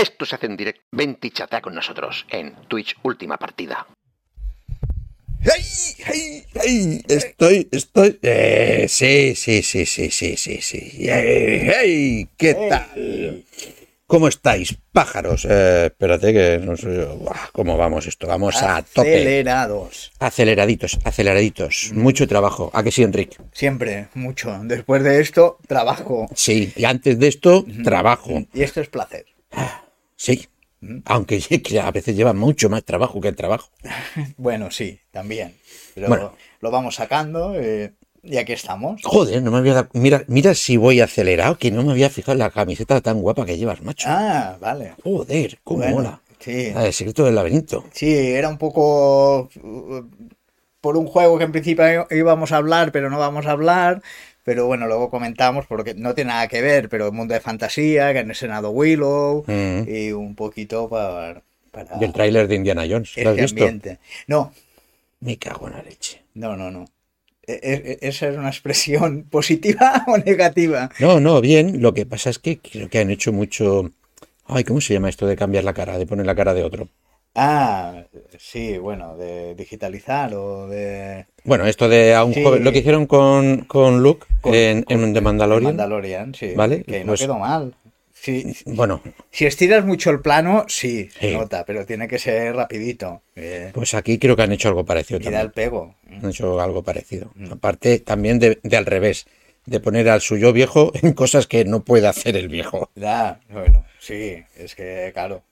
Esto se hace en directo. Vente y chatea con nosotros en Twitch Última Partida. ¡Hey! ¡Hey! ¡Hey! Estoy, estoy. Eh, sí, sí, sí, sí, sí, sí, sí. ¡Hey! hey, ¿Qué tal? ¿Cómo estáis, pájaros? Eh, espérate que no sé. Buah, ¿Cómo vamos esto? Vamos a tope. Acelerados. Aceleraditos, aceleraditos. Mucho trabajo. ¿A que sí, Enrique? Siempre, mucho. Después de esto, trabajo. Sí, y antes de esto, trabajo. Y esto es placer. Sí. Aunque a veces lleva mucho más trabajo que el trabajo. Bueno, sí, también. Pero Bueno. lo vamos sacando eh, y aquí estamos. Joder, no me había dado. Mira, mira si voy acelerado, que no me había fijado en la camiseta tan guapa que llevas, macho. Ah, vale. Joder, cómo Bueno, mola. Sí, del secreto del laberinto. sí, era un poco uh, por un juego que en principio íbamos a hablar, pero no vamos a hablar. Pero bueno, luego comentamos porque no tiene nada que ver, pero mundo de fantasía, que han estrenado Willow Mm. y un poquito para, para Y el tráiler de Indiana Jones. ¿Lo has este visto? ambiente. No, Me cago en la leche. no, no, no. E- e- ¿Esa es una expresión positiva o negativa? No, no, bien. Lo que pasa es que creo que han hecho mucho. Ay, ¿cómo se llama esto de cambiar la cara, de poner la cara de otro? Ah, sí, bueno, de digitalizar o de... Bueno, esto de a un Sí. joven, lo que hicieron con, con Luke con- en, con- en The Mandalorian. Mandalorian, sí. Vale, Que no pues- quedó mal. Sí, Bueno, si estiras mucho el plano, sí, se nota, pero tiene que ser rapidito. eh, pues aquí creo que han hecho algo parecido y da el pego. Han hecho algo parecido. Mm. Aparte, también de, de al revés, de poner al suyo viejo en cosas que no puede hacer el viejo. Da, bueno, sí, es que claro.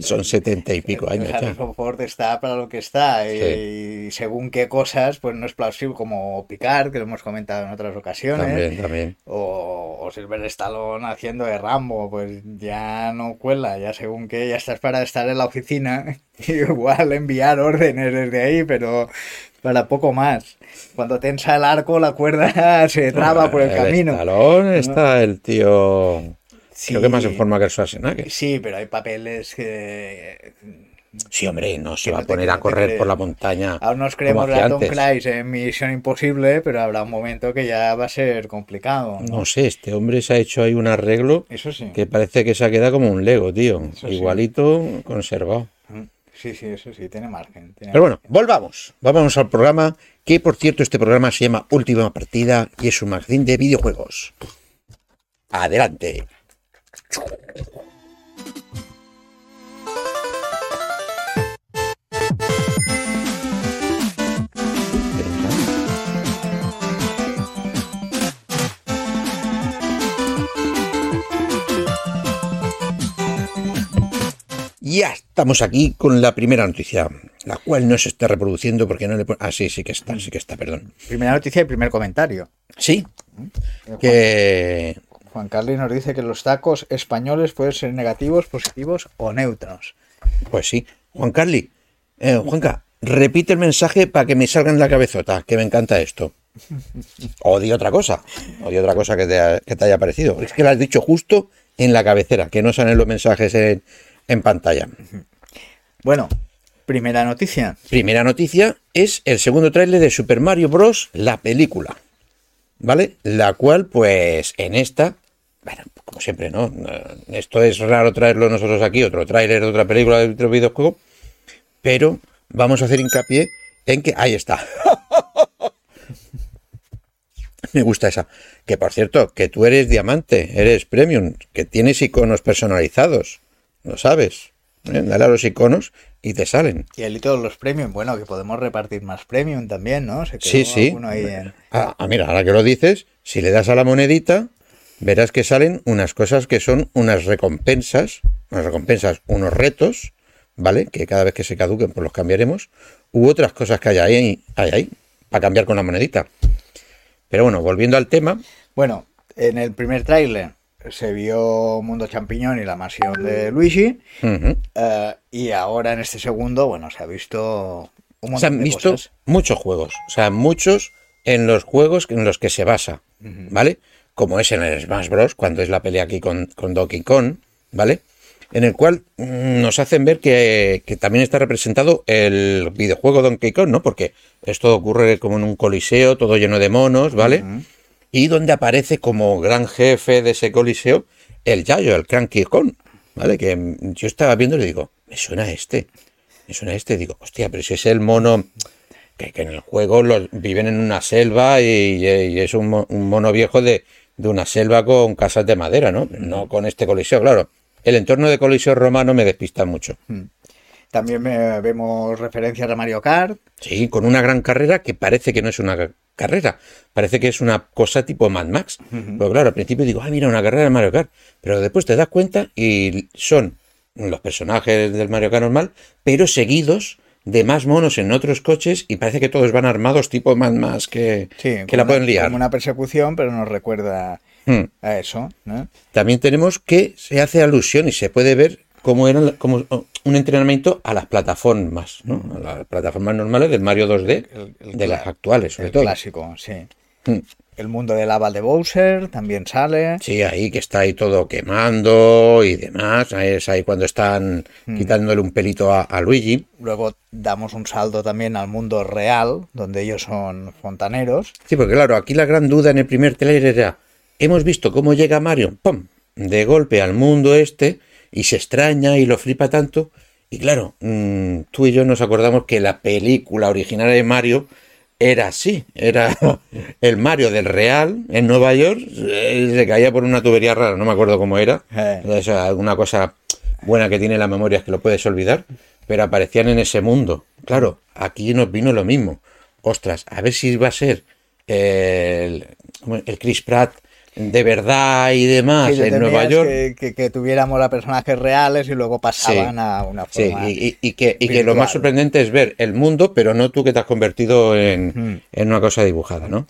Son setenta y pico años ya. Harrison Ford está para lo que está y, y según qué cosas, pues no es plausible como Picard, que lo hemos comentado en otras ocasiones. También, también. O, o Silver Stallone haciendo de Rambo, pues ya no cuela, ya según que ya estás para estar en la oficina, igual enviar órdenes desde ahí, pero para poco más. Cuando tensa el arco, la cuerda se traba por el camino. Stallone está el tío. Sí, Creo que más en forma que el Schwarzenegger. Sí, pero hay papeles que... Sí, hombre, no se va no a poner a correr por la montaña. Aún nos creemos hacía a Tom. Cruise en Misión Imposible, pero habrá un momento que ya va a ser complicado. ¿no? No sé, este hombre se ha hecho ahí un arreglo Eso sí. que parece que se ha quedado como un Lego, tío. Eso sí. Igualito conservado. Mm, Sí, sí, eso sí, tiene margen. tiene Pero bueno, volvamos. Vamos al programa, que por cierto este programa se llama Última Partida y es un magazine de videojuegos. Adelante. Ya estamos aquí con la primera noticia, la cual no se está reproduciendo porque no le pone... Ah, sí, sí que está, sí que está, perdón. Primera noticia y primer comentario. Sí, que... Juan Carlos nos dice que los tacos españoles pueden ser negativos, positivos o neutros. Pues sí. Juan Carli, eh, Juanca, repite el mensaje para que me salga en la cabezota, que me encanta esto. O di otra cosa, o di otra cosa que te, que te haya parecido. Es que lo has dicho justo en la cabecera, que no salen los mensajes en, en pantalla. Bueno, primera noticia. Primera noticia es el segundo tráiler de Super Mario Bros. la película. ¿Vale? La cual, pues, en esta, bueno, como siempre, ¿no? Esto es raro traerlo nosotros aquí, otro tráiler de otra película de otro videojuego, pero vamos a hacer hincapié en que ahí está. Me gusta esa. Que por cierto, que tú eres diamante, eres premium, que tienes iconos personalizados. Lo sabes. ¿eh? Dale a los iconos y te salen. Y el todos los premium, bueno, que podemos repartir más premium también, ¿no? Se quedó Sí, sí. ahí en- Ah, ah, mira, ahora que lo dices, si le das a la monedita, verás que salen unas cosas que son unas recompensas, unas recompensas, unos retos, ¿vale? Que cada vez que se caduquen, pues los cambiaremos, u otras cosas que hay ahí, hay ahí, para cambiar con la monedita. Pero bueno, volviendo al tema, Bueno, en el primer tráiler se vio Mundo Champiñón y la mansión de Luigi. eh, y ahora en este segundo, bueno, se ha visto un montón se han de visto cosas. muchos juegos, o sea, muchos en los juegos en los que se basa, ¿vale? Como es en el Smash Bros, cuando es la pelea aquí con, con Donkey Kong, ¿vale? En el cual mm, nos hacen ver que, que también está representado el videojuego Donkey Kong, ¿no? Porque esto ocurre como en un coliseo, todo lleno de monos, ¿vale? Y donde aparece como gran jefe de ese coliseo el Yayo, el Cranky Kong, ¿vale? Que mm, yo estaba viendo y le digo, me suena a este, me suena a este. Digo, hostia, pero si es el mono que, que en el juego los, viven en una selva y, y es un mono viejo de, de una selva con casas de madera, ¿no? No con este coliseo, claro. El entorno de coliseo romano me despista mucho. También eh, vemos referencias a Mario Kart. Sí, con una gran carrera que parece que no es una ca- carrera, parece que es una cosa tipo Mad Max. Pero claro, al principio digo, ah, mira, una carrera de Mario Kart. Pero después te das cuenta y son los personajes del Mario Kart normal, pero seguidos de más monos en otros coches y parece que todos van armados tipo Mad Max que, Sí, que la pueden liar. Como una persecución, pero nos recuerda Hmm. a eso. ¿no? También tenemos que se hace alusión y se puede ver cómo era como un entrenamiento a las plataformas, ¿no? A las plataformas normales del Mario 2D, El- el de las actuales, sobre El todo. clásico, sí. Hmm. El mundo de lava de Bowser también sale. Sí, ahí que está ahí todo quemando y demás. Ahí es ahí cuando están quitándole un pelito a, a Luigi. Luego damos un salto también al mundo real, donde ellos son fontaneros. Sí, porque claro, aquí la gran duda en el primer trailer era, hemos visto cómo llega Mario, ¡pum!, de golpe al mundo este y se extraña y lo flipa tanto. Y claro, mm, tú y yo nos acordamos que la película original de Mario era así, era el Mario del Real en Nueva York, eh, se caía por una tubería rara, no me acuerdo cómo era, Eh. sea, alguna cosa buena que tiene la memoria es que lo puedes olvidar, pero aparecían en ese mundo. Claro, aquí nos vino lo mismo. Ostras, a ver si va a ser el, ¿cómo es? el Chris Pratt de verdad y demás Sí, en Nueva York. Que, que- que tuviéramos a personajes reales y luego pasaban Sí. a una Sí, forma. y, y- y que, y que lo más sorprendente es ver el mundo, pero no tú que te has convertido en, en una cosa dibujada, ¿no?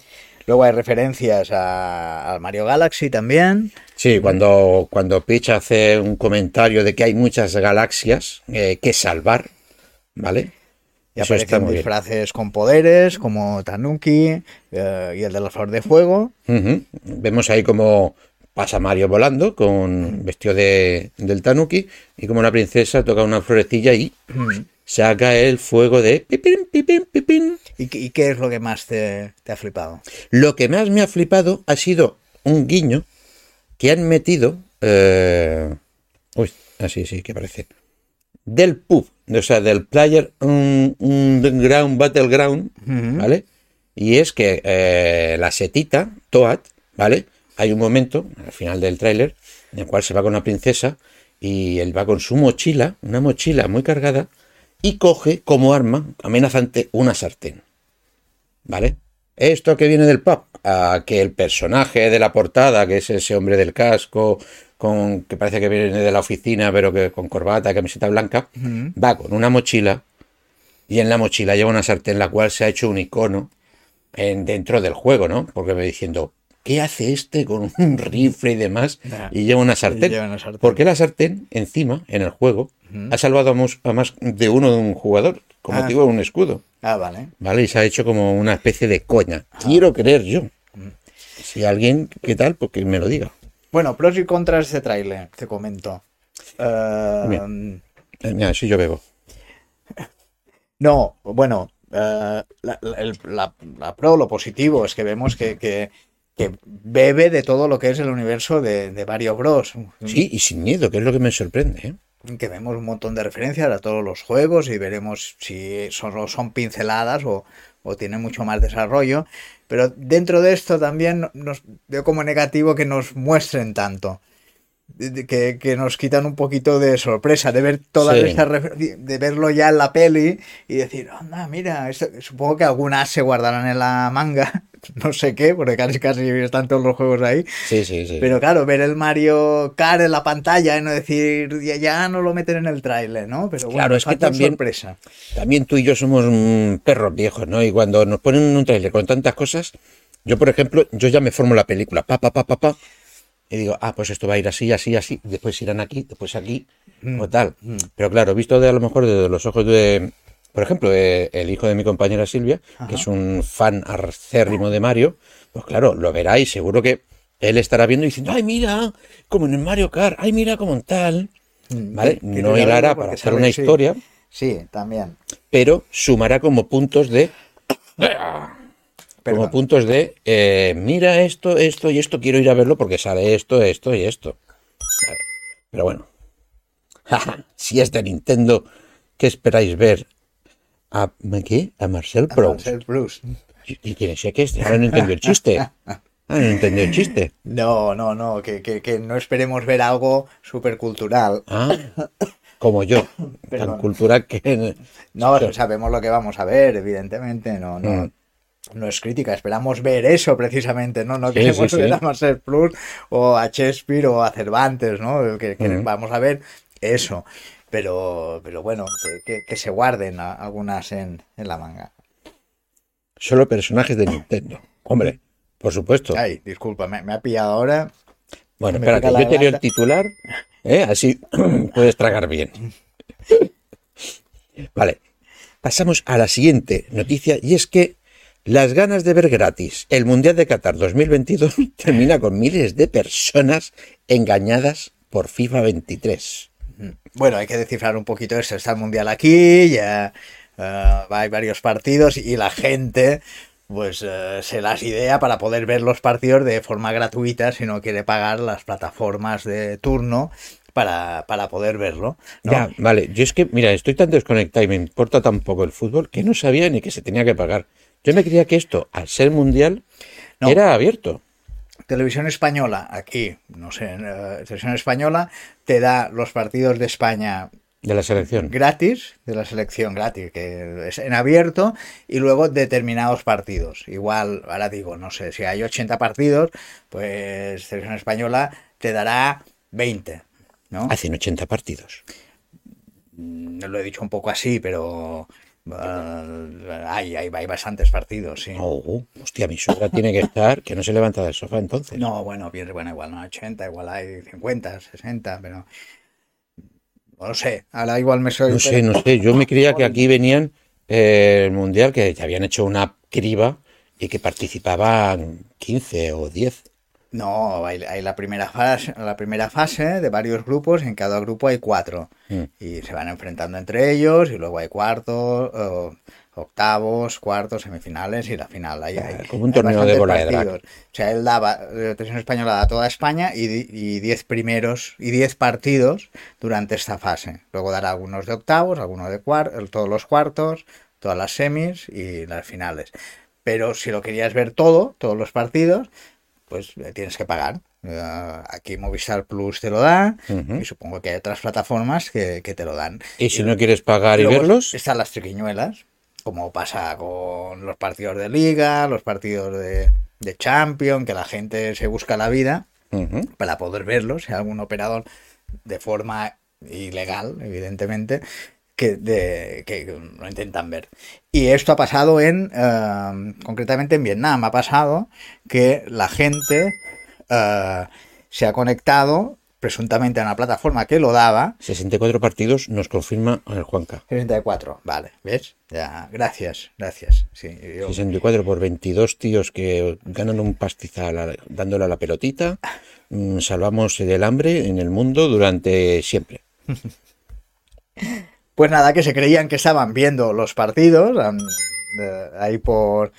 Luego hay referencias a- al Mario Galaxy también. Sí, cuando, cuando Peach hace un comentario de que hay muchas galaxias eh, que salvar, ¿vale? Y Eso aparecen bien. disfraces con poderes, como Tanuki eh, y el de la flor de fuego. Vemos ahí como pasa Mario volando con vestido de, del Tanuki y como la princesa toca una florecilla y saca el fuego de pipín, pipín, pipín. ¿Y, qué- y qué es lo que más te, te ha flipado? Lo que más me ha flipado ha sido un guiño que han metido. eh, Uy, así sí, que parece. Del pub, o sea, del player un, un ground battleground, ¿vale? Y es que eh, la setita, Toad, ¿vale? Hay un momento, al final del tráiler, en el cual se va con una princesa y él va con su mochila, una mochila muy cargada, y coge como arma amenazante una sartén. ¿Vale? Esto que viene del pub, a que el personaje de la portada, que es ese hombre del casco, con que parece que viene de la oficina, pero que con corbata, camiseta blanca, va con una mochila y en la mochila lleva una sartén, la cual se ha hecho un icono en, dentro del juego, ¿no? Porque me diciendo, ¿qué hace este con un rifle y demás? Y lleva una sartén. lleva una sartén. Porque la sartén, encima, en el juego, ha salvado a, más de uno de un jugador, con Ah. motivo de un escudo. Ah, vale. ¿Vale? Y se ha hecho como una especie de coña. Quiero creer yo. Si alguien, ¿qué tal? Pues que me lo diga. Bueno, pros y contras de este tráiler, te comento. Bien. Eh, Mira, si yo bebo. No, bueno, eh, la, la- el- la- la pro, lo positivo, es que vemos que, que- que bebe de todo lo que es el universo de, de Mario Bros. Sí, y sin miedo, que es lo que me sorprende. ¿eh? Que vemos un montón de referencias a todos los juegos y veremos si solo son pinceladas o, o tienen mucho más desarrollo. Pero dentro de esto también nos veo como negativo que nos muestren tanto. Que, que nos quitan un poquito de sorpresa de ver todas Sí. estas de verlo ya en la peli y decir, anda, mira, esto- supongo que algunas se guardarán en la manga, no sé qué, porque casi casi están todos los juegos ahí. Sí, sí, sí. Pero claro, ver el Mario Kart en la pantalla y no decir, ya, ya no lo meten en el tráiler, ¿no? Pero bueno, Claro, es que también- sorpresa. También tú y yo somos mm, perros viejos, ¿no? Y cuando nos ponen un trailer con tantas cosas, yo, por ejemplo, yo ya me formo la película, pa, pa, pa, pa, pa, y digo, ah, pues esto va a ir así, así, así, después irán aquí, después aquí, o tal. Pero claro, visto de a lo mejor desde los ojos de, por ejemplo, de el hijo de mi compañera Silvia, que es un fan acérrimo de Mario, pues claro, lo verá y seguro que él estará viendo y diciendo, ay, mira, como en el Mario Kart, ay, mira, como en tal. ¿Vale? Que- que No hilará para hacer una sí. historia, Sí, también. pero sumará como puntos de como Perdón. puntos de eh, mira esto, esto y esto, quiero ir a verlo porque sale esto, esto y esto. Vale. Pero bueno, si es de Nintendo, ¿qué esperáis ver? ¿A qué? ¿A Marcel Proust? Marcel Proust. ¿Y quién es este? Ahora no entendió el chiste. Ah, no entendió el chiste. No, no, no, que, que, que no esperemos ver algo súper cultural. Ah, como yo. Tan cultural que... No, sabemos lo que vamos a ver, evidentemente, no, no. Mm. No es crítica, esperamos ver eso precisamente, ¿no? No Sí, queremos sí, sí. ver a Marcel Proust o a Shakespeare o a Cervantes, ¿no? Que, que Mm. vamos a ver eso. Pero, pero bueno, que, se guarden a- algunas en, en la manga. Solo personajes de Nintendo. Hombre, por supuesto. Ay, disculpa, me, me ha pillado ahora. Bueno, espérate, yo te leo el titular, ¿eh? así puedes tragar bien. Vale, pasamos a la siguiente noticia y es que las ganas de ver gratis el Mundial de Qatar 2022 termina con miles de personas engañadas por FIFA 23. Bueno, hay que descifrar un poquito esto. Está el Mundial aquí, ya eh, hay varios partidos y la gente pues eh, se las idea para poder ver los partidos de forma gratuita si no quiere pagar las plataformas de turno para, para poder verlo. ¿no? Ya, vale, yo es que, mira, estoy tan desconectado y me importa tan poco el fútbol que no sabía ni que se tenía que pagar. Yo me creía que esto, al ser mundial, No. era abierto. Televisión Española, aquí, no sé, eh, Televisión Española te da los partidos de España De la selección. gratis, de la selección gratis, que es en abierto, y luego determinados partidos. Igual, ahora digo, no sé, si hay 80 partidos, pues Selección Española te dará 20, ¿no? Hacen 80 partidos. Mm, Lo he dicho un poco así, pero eh, hay, hay, hay bastantes partidos, sí. Oh, hostia, mi suegra tiene que estar, que no se levanta del sofá entonces. No, bueno, bien, bueno, igual no hay 80, igual hay 50, 60, pero... No lo sé, ahora igual me soy... No sé, no sé. Yo me creía que aquí venían eh, el mundial, que ya habían hecho una criba y que participaban 15 o 10. No, hay, hay la primera fase, la primera fase de varios grupos, en cada grupo hay cuatro. Mm. Y se van enfrentando entre ellos, y luego hay cuartos, octavos, cuartos, semifinales y la final. Hay, como un torneo de bola de. O sea, él daba, la televisión española da toda España y, y diez primeros, y diez partidos durante esta fase. Luego dará algunos de octavos, algunos de cuartos, todos los cuartos, todas las semis y las finales. Pero si lo querías ver todo, todos los partidos, pues eh, tienes que pagar. Eh, aquí Movistar Plus te lo da y supongo que hay otras plataformas que, que te lo dan. Y si no quieres pagar y verlos, Están las triquiñuelas, como pasa con los partidos de Liga, los partidos de, de Champions, que la gente se busca la vida para poder verlos, si algún operador de forma ilegal, evidentemente, que, de, que lo intentan ver. Y esto ha pasado en, eh, concretamente en Vietnam, ha pasado que la gente eh, se ha conectado presuntamente a una plataforma que lo daba. 64 partidos nos confirma el Juanca. 64, vale, ¿ves? Ya, gracias, gracias. Sí, yo- 64 por 22 tíos que ganan un pastizal dándole a la pelotita. mm, Salvamos del hambre en el mundo durante siempre. Pues nada, que se creían que estaban viendo los partidos ahí por,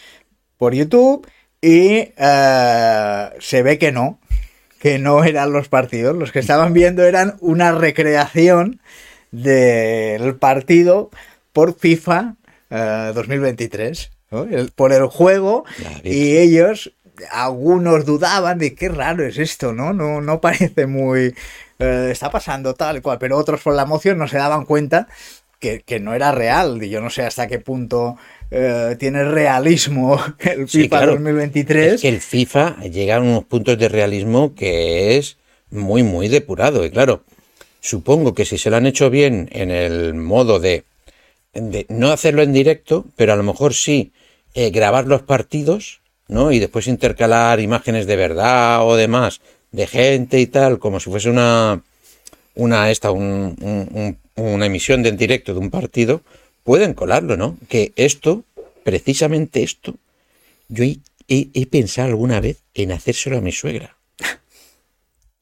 por YouTube y eh, se ve que no, que no eran los partidos. Los que estaban viendo eran una recreación del partido por FIFA eh, 2023, ¿no? El- por el juego y ellos, algunos dudaban de qué raro es esto, ¿no? No, no parece muy... eh, está pasando tal y cual, pero otros por la emoción no se daban cuenta que, que no era real. Y yo no sé hasta qué punto eh, tiene realismo el Sí, FIFA claro. 2023. Es que el FIFA llega a unos puntos de realismo que es muy, muy depurado. Y claro, supongo que si se lo han hecho bien en el modo de, de no hacerlo en directo, pero a lo mejor sí eh, grabar los partidos, ¿no? Y después intercalar imágenes de verdad o demás de gente y tal, como si fuese una, una esta, un- un- un- una emisión de en directo de un partido, pueden colarlo, ¿no? Que esto, precisamente esto, yo he, he- he pensado alguna vez en hacérselo a mi suegra.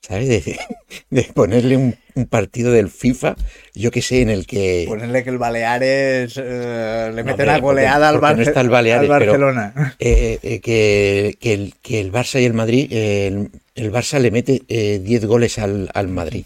¿Sabes? De, de ponerle un, un partido del FIFA, yo que sé, en el que... Ponerle que el Baleares eh, le No, mete una porque- goleada al, porque no Barce- está el Baleares, al pero- Barcelona. eh, eh, que, que el, que el Barça y el Madrid, el, el Barça le mete eh, 10 goles al, al Madrid.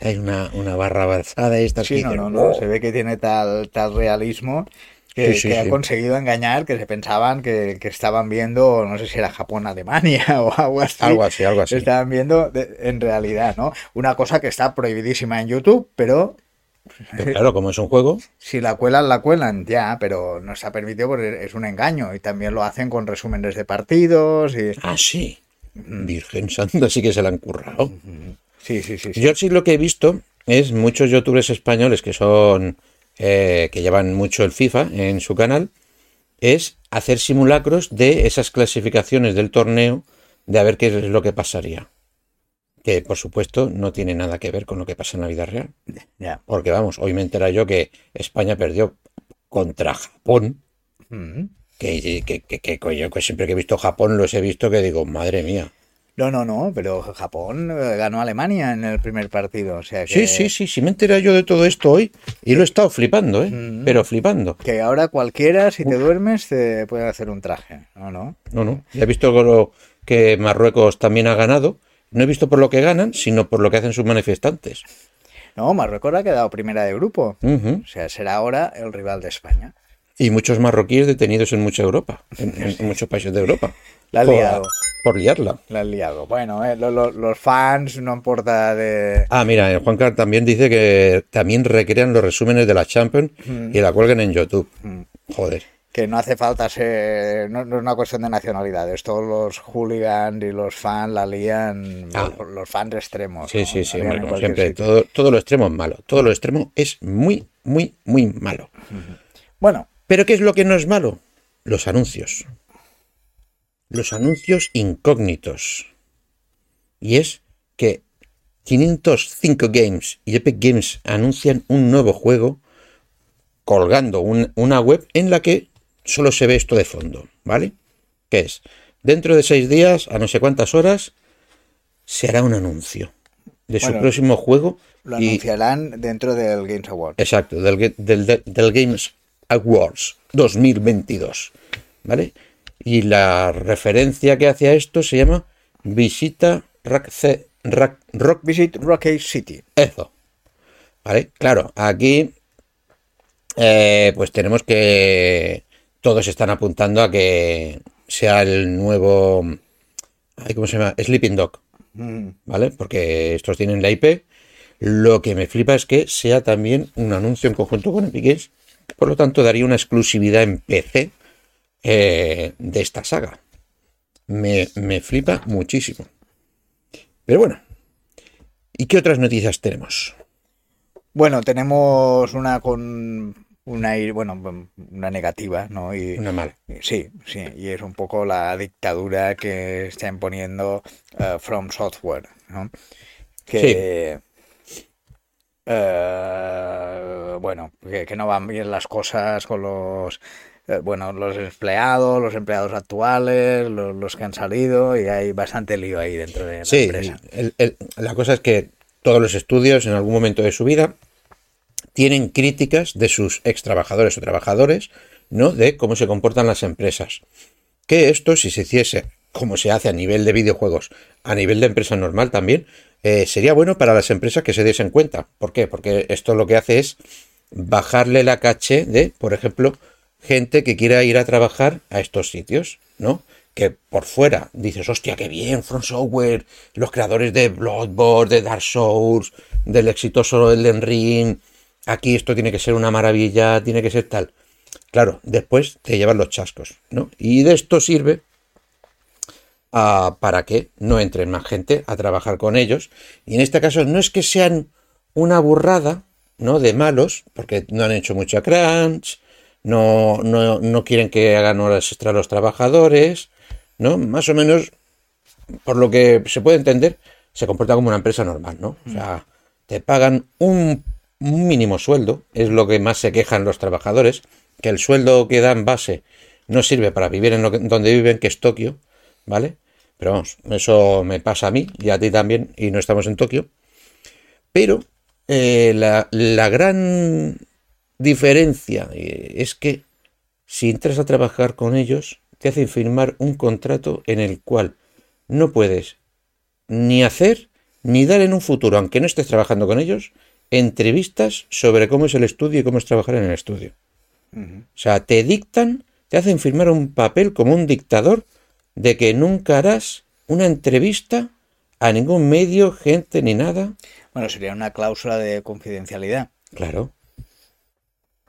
hay una, una barra avanzada esta Sí, no, no, no, se ve que tiene tal, tal realismo que, Sí, sí, que ha conseguido engañar, que se pensaban que, que estaban viendo, no sé si era Japón, Alemania o algo así. Algo así, algo así. Estaban viendo de- en realidad, ¿no? Una cosa que está prohibidísima en YouTube, pero Pero claro, como es un juego, si la cuelan, la cuelan, ya, pero no está permitido porque es un engaño. Y también lo hacen con resúmenes de partidos y... ah, sí. Virgen Santa, sí que se la han currado. Sí, sí, sí. sí. Yo sí lo que he visto es muchos youtubers españoles que son eh, que llevan mucho el FIFA en su canal, es hacer simulacros de esas clasificaciones del torneo de a ver qué es lo que pasaría. Que por supuesto no tiene nada que ver con lo que pasa en la vida real. Porque vamos, hoy me entera yo que España perdió contra Japón. Mm. Que, que, que, que siempre que he visto Japón los he visto que digo, madre mía. No, no, no, pero Japón eh, ganó a Alemania en el primer partido. O sea que, Sí, sí, sí, sí, me enteré yo de todo esto hoy y lo he estado flipando, ¿eh? Mm. Pero flipando. que ahora cualquiera, si te duermes, te puede hacer un traje. No, no. No, no. Ya he visto lo- que Marruecos también ha ganado. No he visto por lo que ganan, sino por lo que hacen sus manifestantes. No, Marruecos ha quedado primera de grupo. O sea, será ahora el rival de España. Y muchos marroquíes detenidos en mucha Europa, en, muchos países de Europa. La ha por, liado. por liarla. La han liado. Bueno, eh, lo- lo- los fans no importa de... Ah, mira, el Juan Carlos también dice que también recrean los resúmenes de la Champions y la cuelgan en YouTube. Joder. que no hace falta ser... No, no es una cuestión de nacionalidades. Todos los hooligans y los fans la lían... Ah. Los, los fans extremos. Sí, ¿no? sí, sí, como siempre. Todo, todo lo extremo es malo. Todo lo extremo es muy, muy, muy malo. Bueno, ¿Pero qué es lo que no es malo? Los anuncios. Los anuncios incógnitos. Y es que 505 Games y Epic Games anuncian un nuevo juego colgando un- una web en la que solo se ve esto de fondo, ¿vale? Que es, dentro de seis días, a no sé cuántas horas, se hará un anuncio de su próximo juego. lo y- anunciarán dentro del Games Award. Exacto, del, del, del- del Games Awards 2022. ¿Vale? Y la referencia que hace a esto se llama Visita Rock, Rock, Rock Visit Rocky City. Eso. ¿Vale? Claro, aquí eh, pues tenemos que todos están apuntando a que sea el nuevo ay, ¿cómo se llama? Sleeping Dog. Mm. ¿vale? Porque estos tienen la IP. Lo que me flipa es que sea también un anuncio en conjunto con Epic Games, por lo tanto daría una exclusividad en PC eh, de esta saga. Me, me flipa muchísimo. Pero bueno, ¿y qué otras noticias tenemos? Bueno, tenemos una con una bueno, una negativa, ¿no? Y Una mala. sí, sí, y es un poco la dictadura que está imponiendo eh, From Software, ¿no? Que eh, bueno, que, que no van bien las cosas con los eh, bueno, los empleados, los empleados actuales, los, los que han salido, y hay bastante lío ahí dentro de la Sí, empresa. el- el- la cosa es que todos los estudios en algún momento de su vida tienen críticas de sus ex trabajadores o trabajadores, ¿no? De cómo se comportan las empresas. Que esto, si se hiciese como se hace a nivel de videojuegos, a nivel de empresa normal también, eh, sería bueno para las empresas que se diesen cuenta. ¿Por qué? Porque esto lo que hace es bajarle la caché de, por ejemplo, gente que quiera ir a trabajar a estos sitios, ¿no? Que por fuera dices, hostia, qué bien, From Software, los creadores de Bloodborne, de Dark Souls, del exitoso Elden Ring, aquí esto tiene que ser una maravilla, tiene que ser tal. Claro, después te llevan los chascos, ¿no? Y de esto sirve ah, para que no entre más gente a trabajar con ellos. Y en este caso no es que sean una burrada, ¿no? De malos, porque no han hecho mucha crunch, no, no, no quieren que hagan horas extra los trabajadores, ¿no? Más o menos, por lo que se puede entender, se comporta como una empresa normal, ¿no? O sea, te pagan un, un mínimo sueldo, es lo que más se quejan los trabajadores, que el sueldo que dan base no sirve para vivir en lo que- donde viven, que es Tokio, ¿vale? Pero vamos, eso me pasa a mí y a ti también, y no estamos en Tokio. Pero eh, la, la gran diferencia eh, es que si entras a trabajar con ellos, te hacen firmar un contrato en el cual no puedes ni hacer ni dar en un futuro, aunque no estés trabajando con ellos, entrevistas sobre cómo es el estudio y cómo es trabajar en el estudio. O sea, te dictan, te hacen firmar un papel como un dictador de que nunca harás una entrevista a ningún medio, gente ni nada. Bueno, sería una cláusula de confidencialidad. Claro.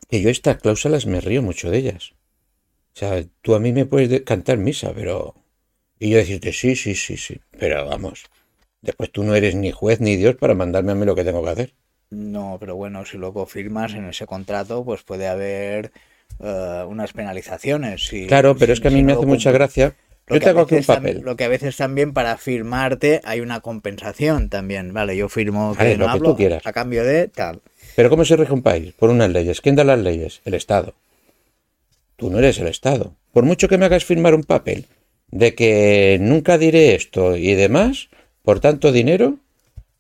Que yo estas cláusulas me río mucho de ellas. O sea, tú a mí me puedes de- cantar misa, pero... Y yo decirte, sí, sí, sí, sí. Pero vamos, después tú no eres ni juez ni Dios para mandarme a mí lo que tengo que hacer. No, pero bueno, si luego firmas en ese contrato, pues puede haber eh, unas penalizaciones. si- Claro, pero es que a mí si me hace mucha gracia. Lo Yo que a tengo aquí un papel. Lo que a veces también para firmarte hay una compensación también. Vale, yo firmo que Vale, no lo que hablo tú quieras. a cambio de tal. Pero ¿cómo se rige un país? Por unas leyes. ¿Quién da las leyes? El Estado. Tú no eres el Estado. Por mucho que me hagas firmar un papel de que nunca diré esto y demás, por tanto dinero,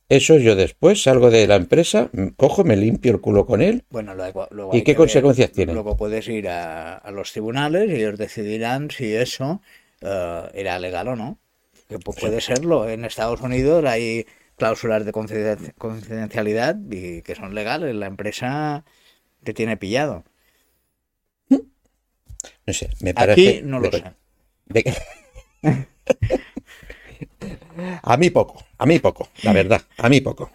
eso yo después salgo de la empresa, cojo, me limpio el culo con él. Bueno, luego, luego ¿Y qué que ver- consecuencias tiene? Luego puedes ir a, a los tribunales y ellos decidirán si eso eh, era legal o no. Que pu- puede serlo. En Estados Unidos hay cláusulas de confiden- confidencialidad y que son legales. La empresa te tiene pillado. No sé, me parece... Aquí no lo sé. a mí poco, a mí poco, la verdad, a mí poco.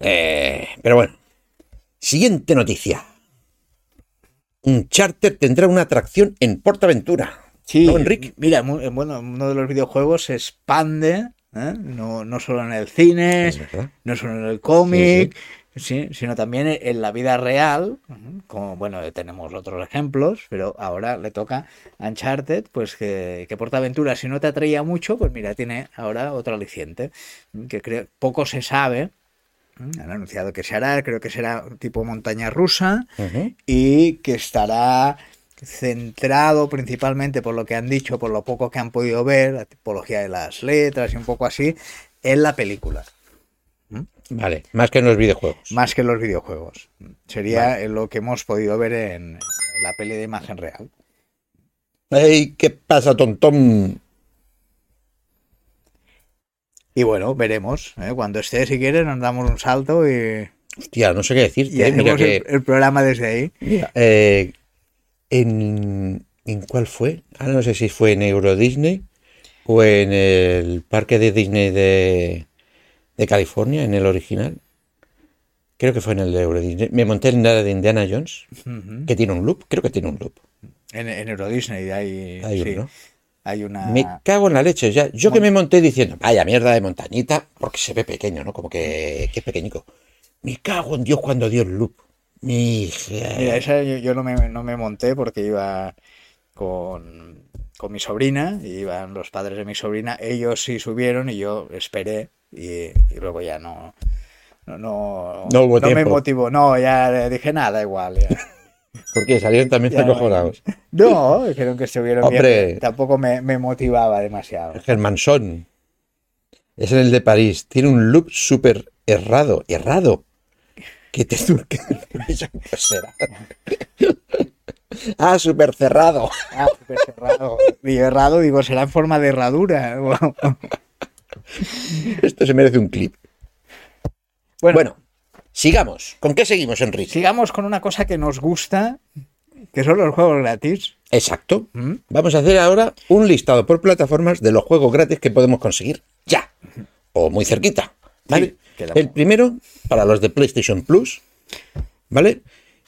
Eh, pero bueno, siguiente noticia. Un charter tendrá una atracción en Portaventura. Sí, ¿No, Enrique? mira, eh, bueno, uno de los videojuegos se expande, ¿eh? no, no solo en el cine, no solo en el cómic, sí, sino también en la vida real, ujú, como bueno, tenemos otros ejemplos, pero ahora le toca a Uncharted, pues que, que Portaventura, si no te atraía mucho, pues mira, tiene ahora otro aliciente, que creo, poco se sabe, ¿eh? han anunciado que se hará, creo que será tipo montaña rusa, y que estará centrado principalmente por lo que han dicho, por lo poco que han podido ver, la tipología de las letras y un poco así, en la película, Vale, más que en los videojuegos. más que en los videojuegos. Sería lo que hemos podido ver en, la peli de imagen real. ¡Ey, qué pasa, tontón! Y bueno, veremos. ¿eh? Cuando esté, si quieres, nos damos un salto y, Hostia, no sé qué y hacemos Mira el, que... el programa desde ahí. Eh, en, ¿en cuál fue? Ahora no sé si fue en Euro Disney o en el parque de Disney de, de California, en el original. Creo que fue en el de Euro Disney. Me monté en la de Indiana Jones, que tiene un loop. Creo que tiene un loop. En, en Euro Disney hay, Hay sí, uno, ¿no? hay una... Me cago en la leche. Ya, yo que me monté diciendo, vaya mierda de montañita, porque se ve pequeño, ¿no? Como que, que es pequeñico. Me cago en Dios cuando dio el loop. Mi hija. Mira, esa yo, yo no, me, no me monté porque iba con, con mi sobrina, y iban los padres de mi sobrina, ellos sí subieron y yo esperé y, y luego ya no... No, no, No hubo me motivó, no, ya dije nada igual. ya. Porque salieron también Ya, acojonados. No, dijeron que estuvieron Hombre. bien, tampoco me, me motivaba demasiado. Germanson. Es el de París. Tiene un loop súper errado. Errado. Que te surque. Ah, súper cerrado. Ah, súper cerrado. Y errado, digo, será en forma de herradura. Esto se merece un clip. Bueno, Bueno, sigamos. ¿Con qué seguimos, Enrique? sigamos con una cosa que nos gusta, que son los juegos gratis. Exacto. ¿Mm? Vamos a hacer ahora un listado por plataformas de los juegos gratis que podemos conseguir ya. O muy cerquita. ¿Vale? Sí, quedamos. El primero, para los de PlayStation Plus, ¿vale?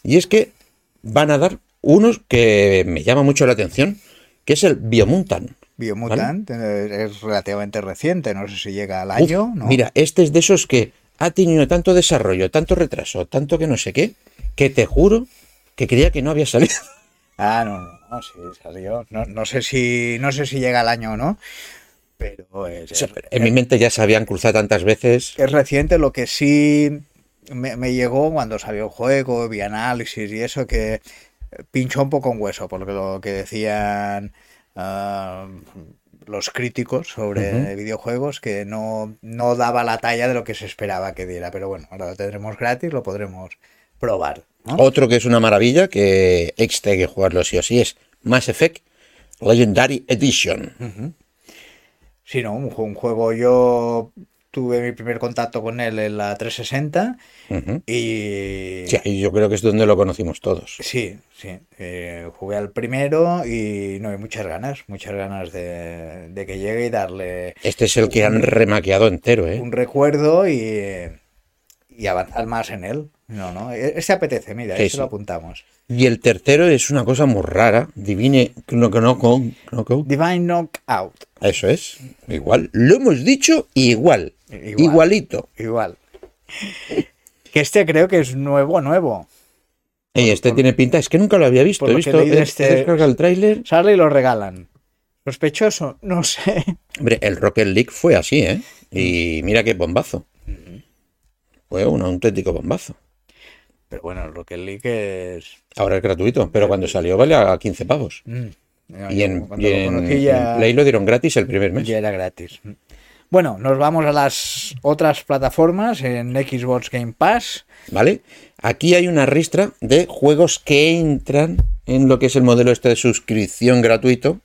Y es que van a dar unos que me llama mucho la atención, que es el Biomutant. Biomutant eh, es relativamente reciente, no sé si llega al Uf, año. ¿no? Mira, este es de esos que ha tenido tanto desarrollo, tanto retraso, tanto que no sé qué, que te juro que creía que no había salido. Ah, no, no, no, sí, salió. No, no sé si no sé si llega al año o no, pero es, O sea, En mi mente ya se habían cruzado tantas veces. es reciente. Lo que sí me, me llegó cuando salió el juego, vi análisis y eso, que pinchó un poco en hueso, porque lo que decían ah, los críticos sobre videojuegos, que no, no daba la talla de lo que se esperaba que diera. Pero bueno, ahora lo tendremos gratis, lo podremos probar. ¿no? Otro que es una maravilla, que hay que jugarlo sí o sí, es Mass Effect Legendary Edition. Sí, no, un, ju- un juego yo tuve mi primer contacto con él en la 360 Ujú. y... Sí, yo creo que es donde lo conocimos todos. Sí, sí. eh, jugué al primero y no hay muchas ganas, muchas ganas de, de que llegue y darle Este es el que han remaqueado entero, ¿eh? un recuerdo y, y avanzar más en él. No, no, e- este apetece, mira, se lo apuntamos. Y el tercero es una cosa muy rara. Divine Knockout. Divine Knockout, Eso es. Igual. Lo hemos dicho igual. Igual. Igualito. igual. Que este creo que es nuevo, nuevo. Y este tiene pinta. Es que nunca lo había visto. He visto. he he- este- he descargado el tráiler. Sale y lo regalan. ¿Sospechoso? No sé. Hombre, el Rocket League fue así, ¿eh? Y mira qué bombazo. Fue un auténtico bombazo. Pero bueno, el Rocket League es... Ahora es gratuito, pero cuando salió vale a 15 pavos. Mm. Y en, y en- ya- en Play lo dieron gratis el primer mes. Ya era gratis. Bueno, nos vamos a las otras plataformas en Xbox Game Pass. ¿Vale? Aquí hay una ristra de juegos que entran en lo que es el modelo este de suscripción gratuito,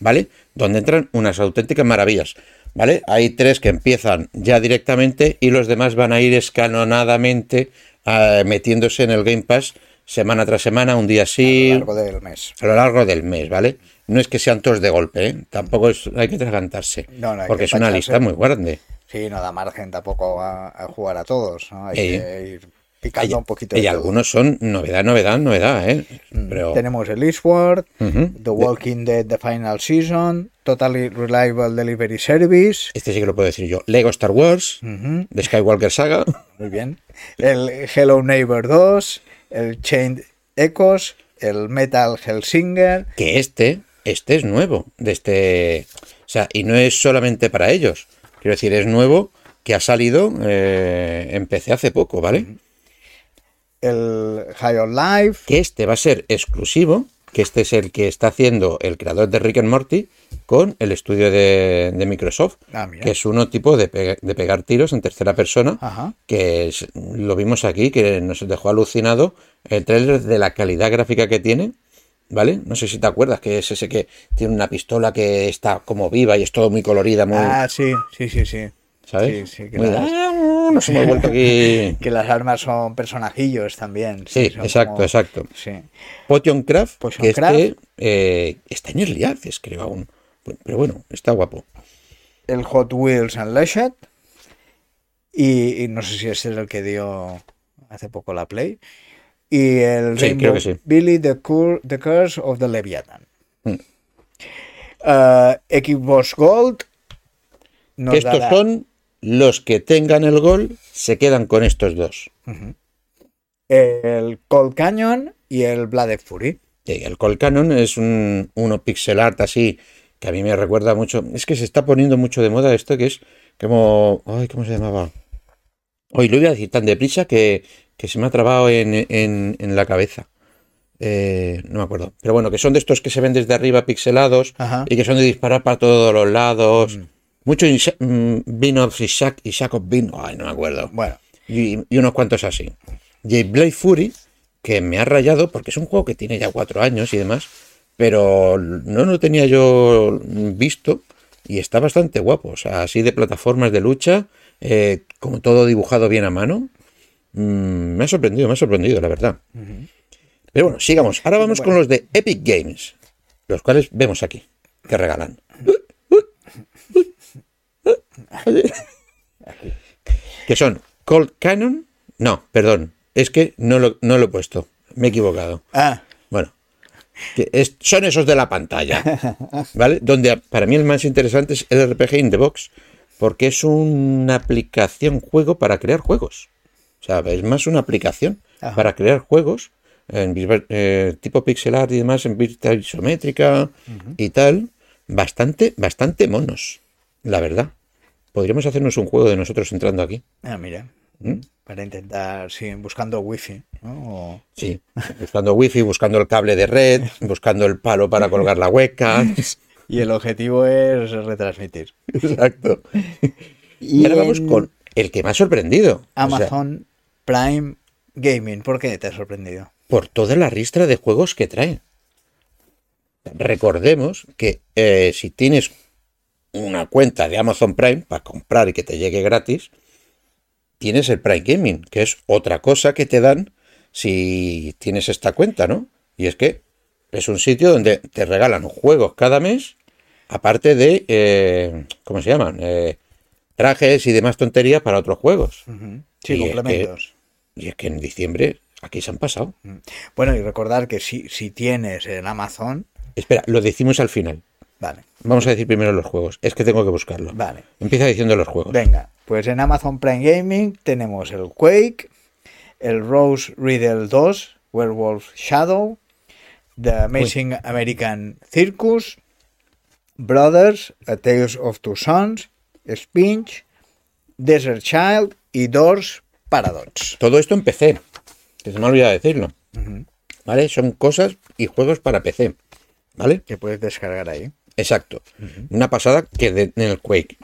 ¿vale? Donde entran unas auténticas maravillas, ¿vale? Hay tres que empiezan ya directamente y los demás van a ir escalonadamente eh, metiéndose en el Game Pass semana tras semana, un día A sí, lo largo del mes. a lo largo del mes, ¿vale? No es que sean todos de golpe, ¿eh? Tampoco es, hay que tragantarse, No, no hay porque que es una lista muy grande. Sí, no da margen tampoco a, a jugar a todos. ¿no? Hay Eh, que ir picando un poquito Y algunos son novedad, novedad, novedad, ¿eh? Pero... Tenemos el Eastward. The Walking Dead The Final Season, Totally Reliable Delivery Service. Este sí que lo puedo decir yo. Lego Star Wars, Ujú, The Skywalker Saga, Muy bien. El Hello Neighbor 2, el Chained Echoes, el Metal Hellsinger. que este, este es nuevo. De este, o sea, y no es solamente para ellos. Quiero decir, es nuevo que ha salido eh, en PC hace poco, ¿vale? El High on Life, Que este va a ser exclusivo, que este es el que está haciendo el creador de Rick and Morty con el estudio de, de Microsoft, Ah, que es uno tipo de, pe- de pegar tiros en tercera persona, Ajá. que es- lo vimos aquí, que nos dejó alucinado el trailer de la calidad gráfica que tiene, ¿vale? No sé si te acuerdas, que es ese que tiene una pistola que está como viva y es todo muy colorida, muy... Ah, sí, sí, sí, sí. ¿Sabes? Sí, sí, que las-. Nos hemos vuelto aquí... Que las armas son personajillos también. Sí, exacto, como- exacto. Sí. Potion Craft, Potion que Craft. este eh, está en Early Access, creo aún. Pero bueno, está guapo. El Hot Wheels Unleashed. Y, y no sé si ese es el que dio hace poco la Play. Y el Sí, Rainbow sí. Billy the, Cur- the Curse of the Leviathan. Mm. Xbox Gold. nos Que estos dará- son los que tengan el gol, se quedan con estos dos. el Cold Canyon y el Blooded Fury. Sí, El Cold Cannon es un, uno pixel art así, que a mí me recuerda mucho. Es que se está poniendo mucho de moda esto, que es como. Ay, ¿cómo se llamaba? Hoy lo voy a decir tan deprisa que, que se me ha trabado en, en- en la cabeza. Eh, no me acuerdo. Pero bueno, que son de estos que se ven desde arriba pixelados Ajá. y que son de disparar para todos los lados. Mm, Bean of Isaac, Isaac of Bean. Ay, no me acuerdo. Bueno, y, y unos cuantos así. Y Blade Fury, que me ha rayado porque es un juego que tiene ya cuatro años y demás, pero no lo tenía yo visto y está bastante guapo. O sea, así de plataformas de lucha, eh, como todo dibujado bien a mano. Mm, me ha sorprendido, me ha sorprendido, la verdad. Pero bueno, sigamos. Ahora vamos con los de Epic Games, los cuales vemos aquí, que regalan. que son Cold Cannon. No, perdón, es que no lo, no lo he puesto. Me he equivocado. ah, Bueno, que es- son esos de la pantalla, ¿vale? Donde para mí el más interesante es el RPG in the Box, porque es una aplicación juego para crear juegos. O sea, es más una aplicación Ajá. para crear juegos en eh, tipo pixel art y demás, en vista isométrica y tal. Bastante, bastante monos, la verdad. Podríamos hacernos un juego de nosotros entrando aquí. ah, mira. ¿Mm? Para intentar, sí, buscando wifi. ¿no? O- Sí, buscando wifi, buscando el cable de red, buscando el palo para colgar la webcam. Y el objetivo es retransmitir. Exacto. Y ahora vamos con el que me ha sorprendido. O sea, Amazon Prime Gaming. ¿Por qué te ha sorprendido? por toda la ristra de juegos que trae. Recordemos que eh, si tienes una cuenta de Amazon Prime para comprar y que te llegue gratis, tienes el Prime Gaming, que es otra cosa que te dan si tienes esta cuenta, ¿no? Y es que es un sitio donde te regalan juegos cada mes, aparte de, eh, ¿cómo se llaman? Eh, trajes y demás tonterías para otros juegos. Sí, Y es que- complementos. Y es que en diciembre aquí se han pasado. Bueno, y recordar que si, si tienes en Amazon, Espera, lo decimos al final. vale, Vamos a decir primero los juegos. Es que tengo que buscarlo. vale. Empieza diciendo los juegos. Venga, pues en Amazon Prime Gaming tenemos el Quake, el Rose Riddle 2, Werewolf Shadow, The Amazing American Circus, Brothers, A Tales of Two Sons, Spinch, Desert Child y Doors Paradox. Todo esto en PC. Que se me ha olvidado decirlo. ¿Vale? Son cosas y juegos para PC. ¿Vale? Que puedes descargar ahí. Exacto. Una pasada que de- en el Quake.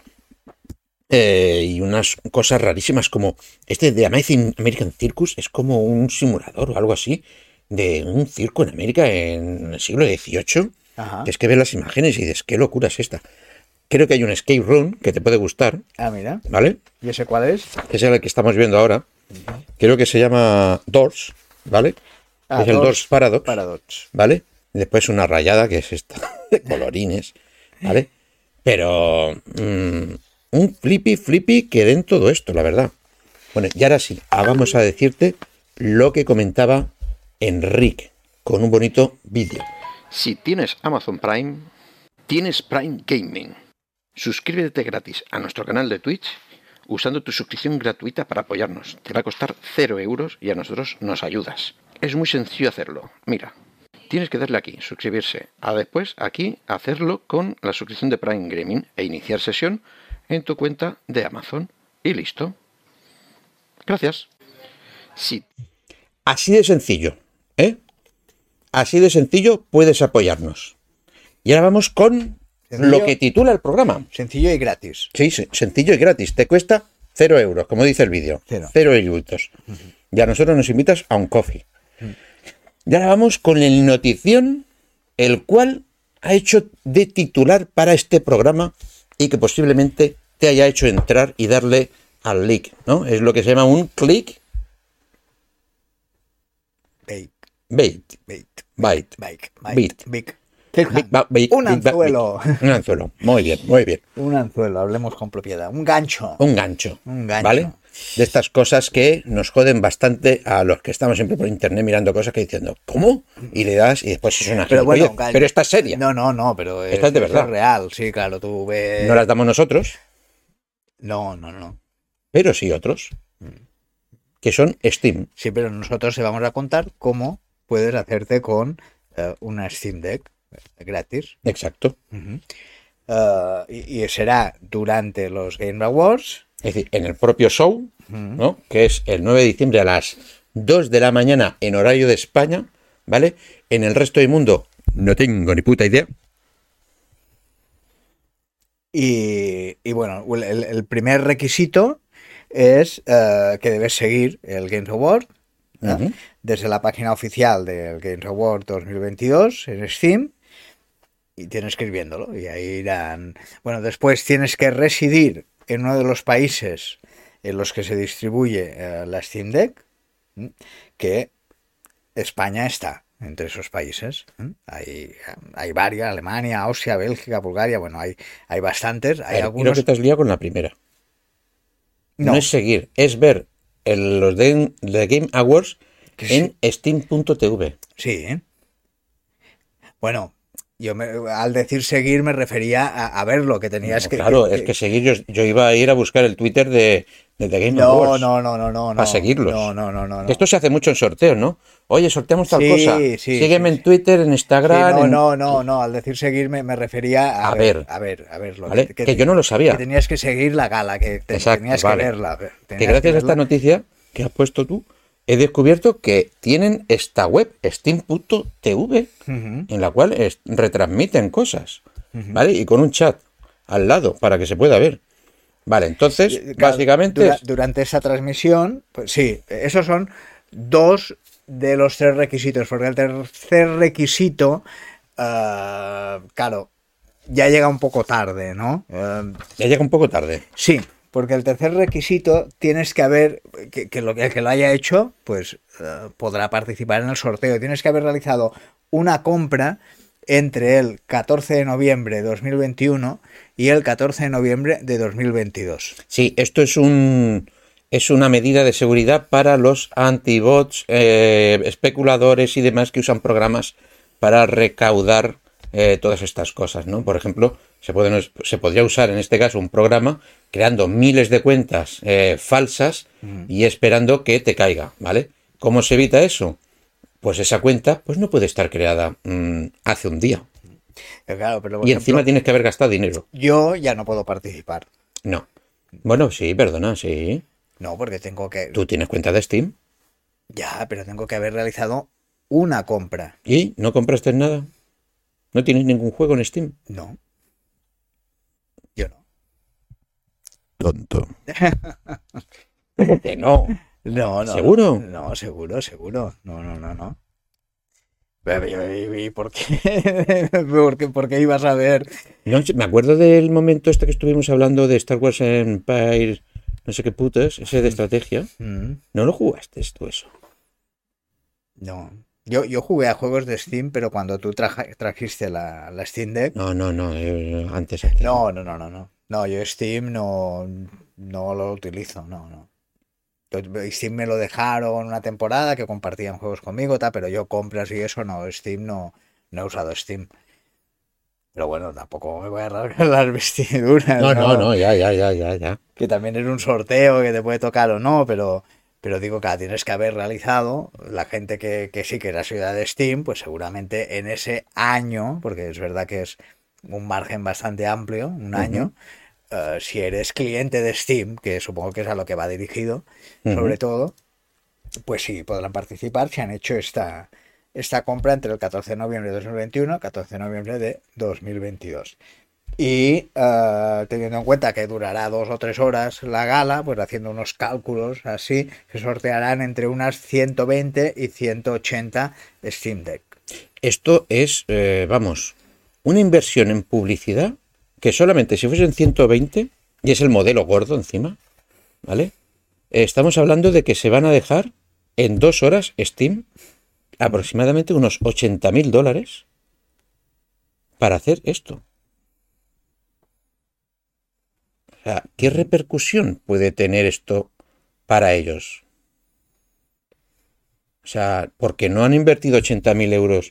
Eh, y unas cosas rarísimas como este de Amazing American Circus es como un simulador o algo así de un circo en América en el siglo XVIII. Ajá. Es que ves las imágenes y dices, qué locura es esta. Creo que hay un escape room que te puede gustar, Ah, mira. ¿vale? ¿Y ese cuál es? es el que estamos viendo ahora. Creo que se llama Doors, ¿vale? Ah, es el Doors Doors Paradox, Paradox. ¿vale? Después una rayada que es esta, de colorines, ¿vale? Pero mm, un flippy flippy que den todo esto, la verdad. Bueno, y ahora sí, ah, vamos a decirte lo que comentaba Enrique con un bonito vídeo. Si tienes Amazon Prime, tienes Prime Gaming. Suscríbete gratis a nuestro canal de Twitch usando tu suscripción gratuita para apoyarnos. Te va a costar 0 euros y a nosotros nos ayudas. Es muy sencillo hacerlo. Mira, tienes que darle aquí, suscribirse. A después aquí hacerlo con la suscripción de Prime Gaming e iniciar sesión en tu cuenta de Amazon. Y listo. Gracias. Si Así de sencillo, ¿eh? Así de sencillo puedes apoyarnos. Y ahora vamos con Sencillo. lo que titula el programa. Sencillo y gratis. Sí, sí, sencillo y gratis. Te cuesta cero euros, como dice el vídeo. Cero. Cero euros. Y a nosotros nos invitas a un coffee. Y ahora vamos con el notición, el cual ha hecho de titular para este programa y que posiblemente te haya hecho entrar y darle al link, ¿no? Es lo que se llama un click Bait, bait. bait, Bait. bait, Bait. Un anzuelo. Un anzuelo. Muy bien, muy bien. Un anzuelo, hablemos con propiedad. Un gancho. Un gancho. Un gancho. ¿Vale? De estas cosas que nos joden bastante a los que estamos siempre por internet mirando cosas que diciendo, ¿cómo? Y le das y después es una Pero bueno. Pero esta es seria. No, No, no, no, pero Esta es de verdad. real. Sí, claro, tú ves. las damos nosotros, No, no, no. pero sí otros. Que son Steam. Sí, pero nosotros te vamos a contar cómo puedes hacerte con eh, una Steam Deck gratis. Exacto. Eh, y, y será durante los Game Awards. Es decir, en el propio show, ¿no? Que es el 9 de diciembre a las 2 de la mañana en horario de España, ¿vale? En el resto del mundo no tengo ni puta idea. Y, y bueno, el, el primer requisito es eh, que debes seguir el Games Award desde la página oficial del Games Award 2022 en Steam y tienes que ir viéndolo y ahí irán. Bueno, después tienes que residir en uno de los países en los que se distribuye eh, la Steam Deck, que España está entre esos países. Hay, hay varias, Alemania, Austria, Bélgica, Bulgaria, bueno, hay, hay bastantes. Hay Pero Creo que te has liado con la primera. No, No. es seguir, es ver el- los de, de Game Awards sí. en steam.tv. Sí. ¿eh? Bueno, yo me- al decir seguir me refería a, a verlo, que tenías No, que... claro, que- es que seguir, yo, yo iba a ir a buscar el Twitter de, de The Game No, Awards. no, no, no, no. Para seguirlos. No, no, no, no. Que Esto se hace mucho en sorteos, ¿no? Oye, sorteamos tal Sí, cosa. sí, Sígueme sí, en Twitter, en Instagram. no, en- no, no, no, al decir seguir me, me refería a, A ver, ver. a ver, a verlo. ¿Vale? Que yo no lo sabía. Que tenías que seguir la gala, que te- Exacto, tenías vale. que verla. Que gracias a esta noticia que has puesto tú, he descubierto que tienen esta web, steam.tv, en la cual es- retransmiten cosas, ¿vale? Y con un chat al lado para que se pueda ver. Vale, entonces, Claro, básicamente dura- durante esa transmisión, pues sí, esos son dos de los tres requisitos, porque el tercer requisito, ah, claro, ya llega un poco tarde, ¿no? Eh, Ya llega un poco tarde. Sí, porque el tercer requisito tienes que haber, que, que el que lo haya hecho, pues eh, podrá participar en el sorteo. Tienes que haber realizado una compra entre el 14 de noviembre de 2021 y el 14 de noviembre de 2022. Sí, esto es un es una medida de seguridad para los antibots, eh, especuladores y demás que usan programas para recaudar eh, todas estas cosas, ¿no? Por ejemplo, se, pueden- se podría usar en este caso un programa creando miles de cuentas eh, falsas y esperando que te caiga, ¿vale? ¿Cómo se evita eso? Pues esa cuenta pues no puede estar creada mm, hace un día. Eh, Claro, pero Y ejemplo, encima tienes que haber gastado dinero. yo ya no puedo participar. No. Bueno, sí, perdona, sí. No, porque tengo que... Tú tienes cuenta de Steam Ya, pero tengo que haber realizado una compra. y no compraste nada. No tienes ningún juego en Steam. No. Yo no. Tonto. Que no. No, no. ¿Seguro? No, seguro, seguro. No, no, no, no. Pero, ¿Y y por qué? ¿Por qué, por qué ibas a ver? No, me acuerdo del momento este que estuvimos hablando de Star Wars Empire, no sé qué putas, ese de estrategia. Mm, ¿No lo jugaste tú eso? No. Yo, yo jugué a juegos de Steam, pero cuando tú traja- trajiste la, la Steam Deck. No, no, no, eh, antes, antes. No, no, no, no, no. No, yo Steam no, no lo utilizo, no, no. Steam me lo dejaron una temporada que compartían juegos conmigo, tal, pero yo compras y eso no, Steam no, no he usado Steam. Pero bueno, tampoco me voy a rasgar las vestiduras. No, no, no, ya, ya, ya, ya, ya. Que también es un sorteo que te puede tocar o no, pero, pero digo que la tienes que haber realizado. La gente que, que sí que era ciudad de Steam, pues seguramente en ese año, porque es verdad que es un margen bastante amplio, un año, eh, si eres cliente de Steam, que supongo que es a lo que va dirigido, sobre todo, pues sí, podrán participar si han hecho esta, esta compra entre el 14 de noviembre de 2021 y el 14 de noviembre de 2022. Y eh, teniendo en cuenta que durará dos o tres horas la gala, pues haciendo unos cálculos así, se sortearán entre unas 120 y 180 Steam Deck. Esto es, eh, vamos, una inversión en publicidad que solamente si fuesen 120, y es el modelo gordo encima, ¿vale? Estamos hablando de que se van a dejar en dos horas Steam aproximadamente unos 80 mil dólares para hacer esto. O sea, ¿qué repercusión puede tener esto para ellos? O sea, porque no han invertido 80.000 euros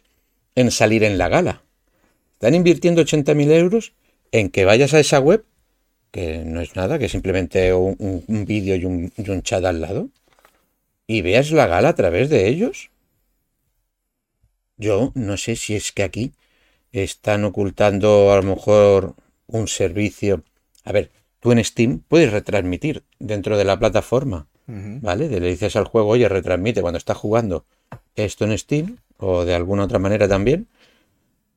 en salir en la gala. Están invirtiendo 80.000 euros en que vayas a esa web, que no es nada, que es simplemente un, un- un vídeo y un, y un chat al lado, y veas la gala a través de ellos. Yo no sé si es que aquí están ocultando a lo mejor un servicio. A ver, tú en Steam puedes retransmitir dentro de la plataforma. ¿Vale? Le dices al juego, oye, retransmite cuando estás jugando esto en Steam o de alguna otra manera también,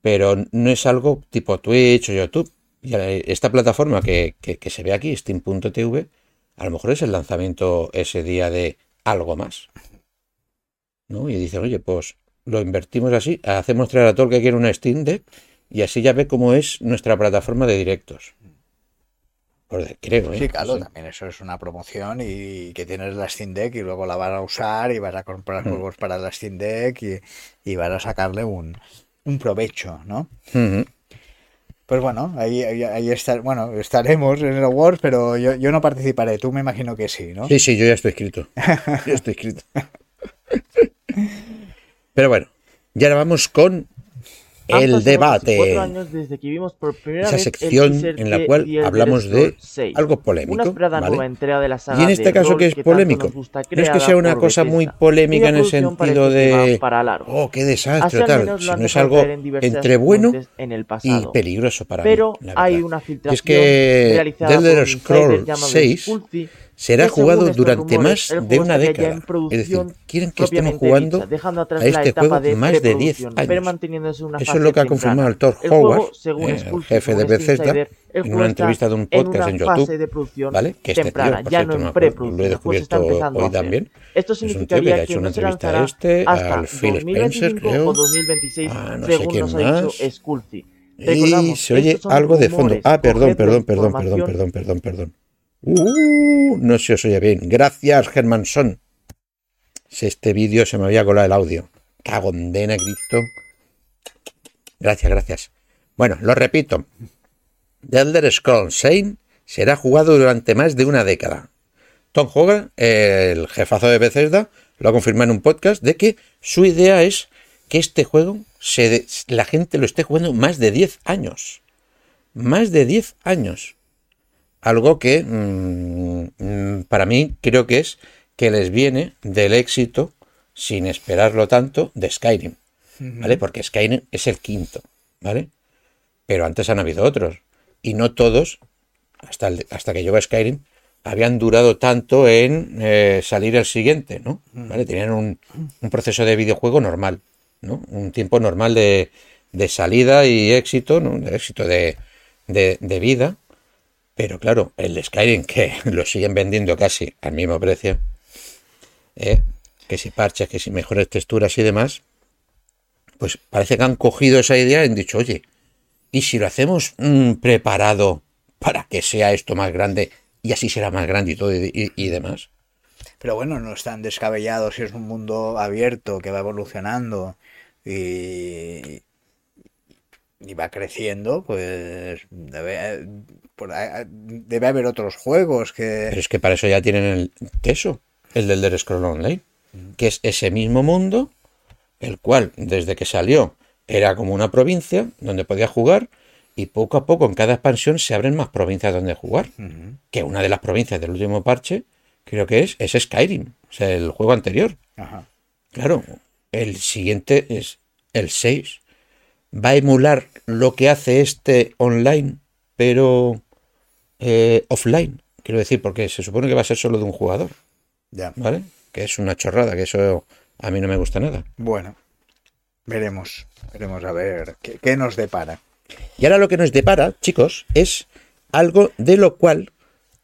pero no es algo tipo Twitch o YouTube. Y eh, esta plataforma que, que- que se ve aquí, Steam.tv, a lo mejor es el lanzamiento ese día de algo más. ¿No? Y dicen, oye, pues lo invertimos así, hacemos traer a todo el que quiere una Steam Deck y así ya ve cómo es nuestra plataforma de directos. Por creo, ¿eh? Sí, claro, Sí. también eso es una promoción y que tienes la Steam Deck y luego la vas a usar y vas a comprar juegos para la Steam Deck y, y vas a sacarle un, un provecho, ¿no? Ujú. Pues bueno, ahí, ahí, ahí estar, bueno, estaremos en el Awards, pero yo, yo no participaré, tú me imagino que sí, ¿no? Sí, sí, yo ya estoy escrito. Ya estoy escrito. Pero bueno, y ahora vamos con el debate. años desde que vimos por primera Esa vez sección teaser en la cual hablamos de Scrolls 6, algo polémico, ¿vale? de la saga Y en este caso que es tanto polémico. No es que sea una cosa muy polémica Y en el sentido que de oh, qué desastre tal, sino es algo entre bueno en el y peligroso para Pero mí. la hay una Y filtración es que realizada The Elder Scrolls llamado 6 Sculpey, será jugado durante rumores, más el de una década. en Es decir, quieren que estemos jugando dicha, a este juego de más de 10 preproducción, pero años. Eso es lo que ha confirmado el Thor El Howard, según eh, el jefe de Bethesda, el en una entrevista de un podcast una en YouTube, ¿vale? Que este temprana, tío, por ya cierto, no en lo he el descubierto hoy a también. Esto Es un tío que le ha hecho una entrevista a este, al Phil 2025 Spencer, creo. 2026, Ah, no sé quién más. Y se oye algo de fondo. Ah, perdón, perdón, perdón, perdón, perdón, perdón, perdón. Uh, no se os oye bien. Gracias, Germanson. Si este vídeo se me había colado el audio. Cago en Dena, Cristo. Gracias, gracias. Bueno, lo repito. The Elder Scrolls 6 será jugado durante más de una década. Tom Hogan, el jefazo de Bethesda, lo ha confirmado en un podcast de que su idea es que este juego se la gente lo esté jugando más de 10 años. Más de 10 años. Algo que mm, mm, para mí creo que es que les viene del éxito, sin esperarlo tanto, de Skyrim. ¿Vale? Porque Skyrim es el quinto, ¿vale? Pero antes han habido otros. Y no todos, hasta, el- hasta que llegó Skyrim, habían durado tanto en eh, salir el siguiente, ¿no? ¿Vale? Tenían un, un proceso de videojuego normal, ¿no? Un tiempo normal de, de salida y éxito, ¿no? De éxito de, de- de vida. Pero claro, el Skyrim, que lo siguen vendiendo casi al mismo precio, ¿eh? que si parches, que si mejores texturas y demás, pues parece que han cogido esa idea y han dicho, oye, ¿y si lo hacemos mm, preparado para que sea esto más grande y así será más grande y todo y, demás? Pero bueno, no están descabellados si es un mundo abierto que va evolucionando y, va creciendo, pues por ahí- debe haber otros juegos que... Pero es que para eso ya tienen el queso, el del Elder Scroll Online, que es ese mismo mundo, el cual desde que salió era como una provincia donde podía jugar y poco a poco en cada expansión se abren más provincias donde jugar. Que una de las provincias del último parche creo que es, es Skyrim, o sea, el juego anterior. Ajá. Claro, el siguiente es el 6. Va a emular lo que hace este online, pero eh, offline. Quiero decir, porque se supone que va a ser solo de un jugador, Ya. ¿vale? Que es una chorrada, que eso a mí no me gusta nada. Bueno, veremos. Veremos a ver qué, qué nos depara. Y ahora lo que nos depara, chicos, es algo de lo cual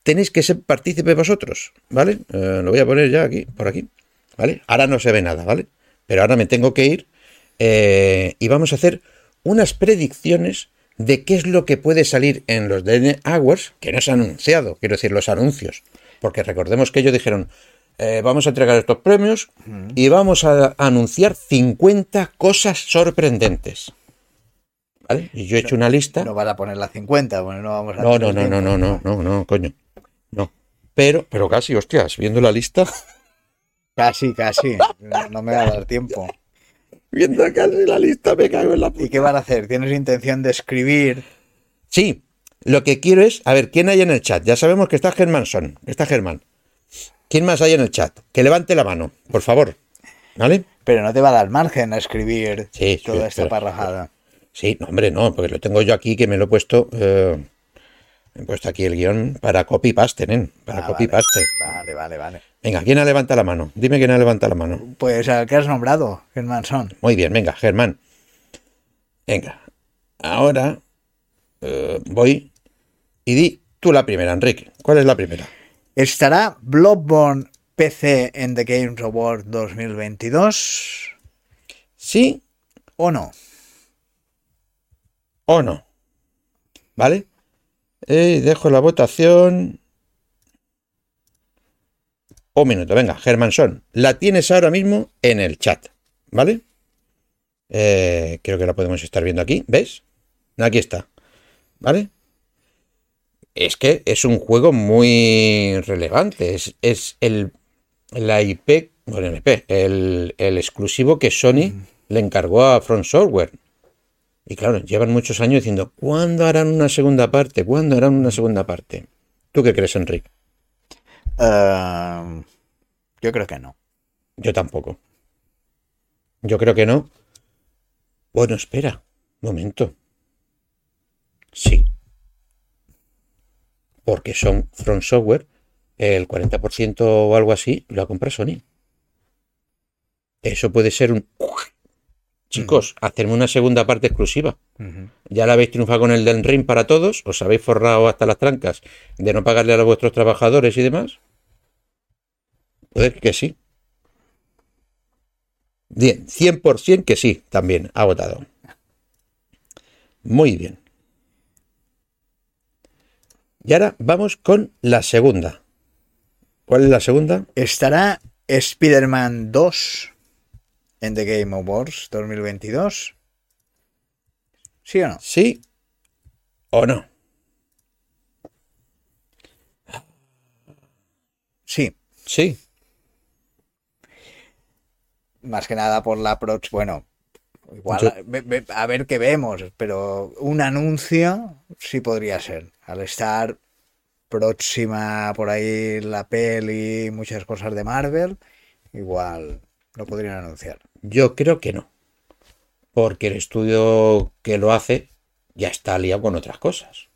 tenéis que ser partícipes vosotros, ¿vale? Eh, lo voy a poner ya aquí, por aquí, ¿vale? Ahora no se ve nada, ¿vale? Pero ahora me tengo que ir eh, y vamos a hacer unas predicciones de qué es lo que puede salir en los DN Hours, que no se ha anunciado, quiero decir, los anuncios. Porque recordemos que ellos dijeron, eh, vamos a entregar estos premios y vamos a anunciar 50 cosas sorprendentes. ¿Vale? Y yo he hecho una lista. No vas a poner la 50, bueno, no vamos a... No, no, no, no, no, no, no, no, coño. No. Pero, pero casi, hostias, viendo la lista, Casi, casi. No, no me va a dar tiempo. viendo casi la lista, me cago en la puta. ¿Y qué van a hacer? ¿Tienes intención de escribir? Sí, lo que quiero es, a ver, ¿quién hay en el chat? Ya sabemos que está Germanson, está Germán. ¿Quién más hay en el chat? Que levante la mano, por favor. ¿Vale? Pero no te va a dar margen a escribir Sí, toda esta parrajada. Sí, no, hombre, no, porque lo tengo yo aquí que me lo he puesto. eh, he puesto aquí el guion para copy paste, nen. Para Ah, copy paste. Vale, vale, vale. Venga, ¿quién ha levantado la mano? Dime quién ha levantado la mano. Pues al que has nombrado, Germán Son. Muy bien, venga, Germán. Venga, ahora eh, voy y di tú la primera, Enrique. ¿Cuál es la primera? ¿Estará Bloodborne PC en The Games Award 2022 ¿Sí o no? o no? ¿Vale? Dejo la votación. Un minuto, venga, Germanson. La tienes ahora mismo en el chat, ¿vale? Eh, creo que la podemos estar viendo aquí, ¿ves? Aquí está, ¿vale? Es que es un juego muy relevante. Es, es el la IP, bueno, el IP, el, el exclusivo que Sony le encargó a Front Software. Y claro, llevan muchos años diciendo, ¿cuándo harán una segunda parte? ¿Cuándo harán una segunda parte? ¿Tú qué crees, Enrique? Eh, yo creo que no. Yo tampoco. Yo creo que no. Bueno, espera, un momento. Sí. Porque son Front Software, el 40% o algo así lo ha comprado Sony. Eso puede ser un... Chicos, hacerme una segunda parte exclusiva. Ya la habéis triunfado con el del ring para todos, os habéis forrado hasta las trancas de no pagarle a vuestros trabajadores y demás. Puede que sí. Bien, 100% que sí, también ha votado. Muy bien. Y ahora vamos con la segunda. ¿Cuál es la segunda? ¿Estará Spider-Man 2 en The Game Awards 2022? ¿Sí o no? ¿Sí o no? Sí. Sí. Más que nada por la approach, bueno, igual, Yo- ve- ve- a ver qué vemos, pero un anuncio sí podría ser. Al estar próxima por ahí la peli muchas cosas de Marvel, igual lo podrían anunciar. Yo creo que no. Porque el estudio que lo hace ya está liado con otras cosas.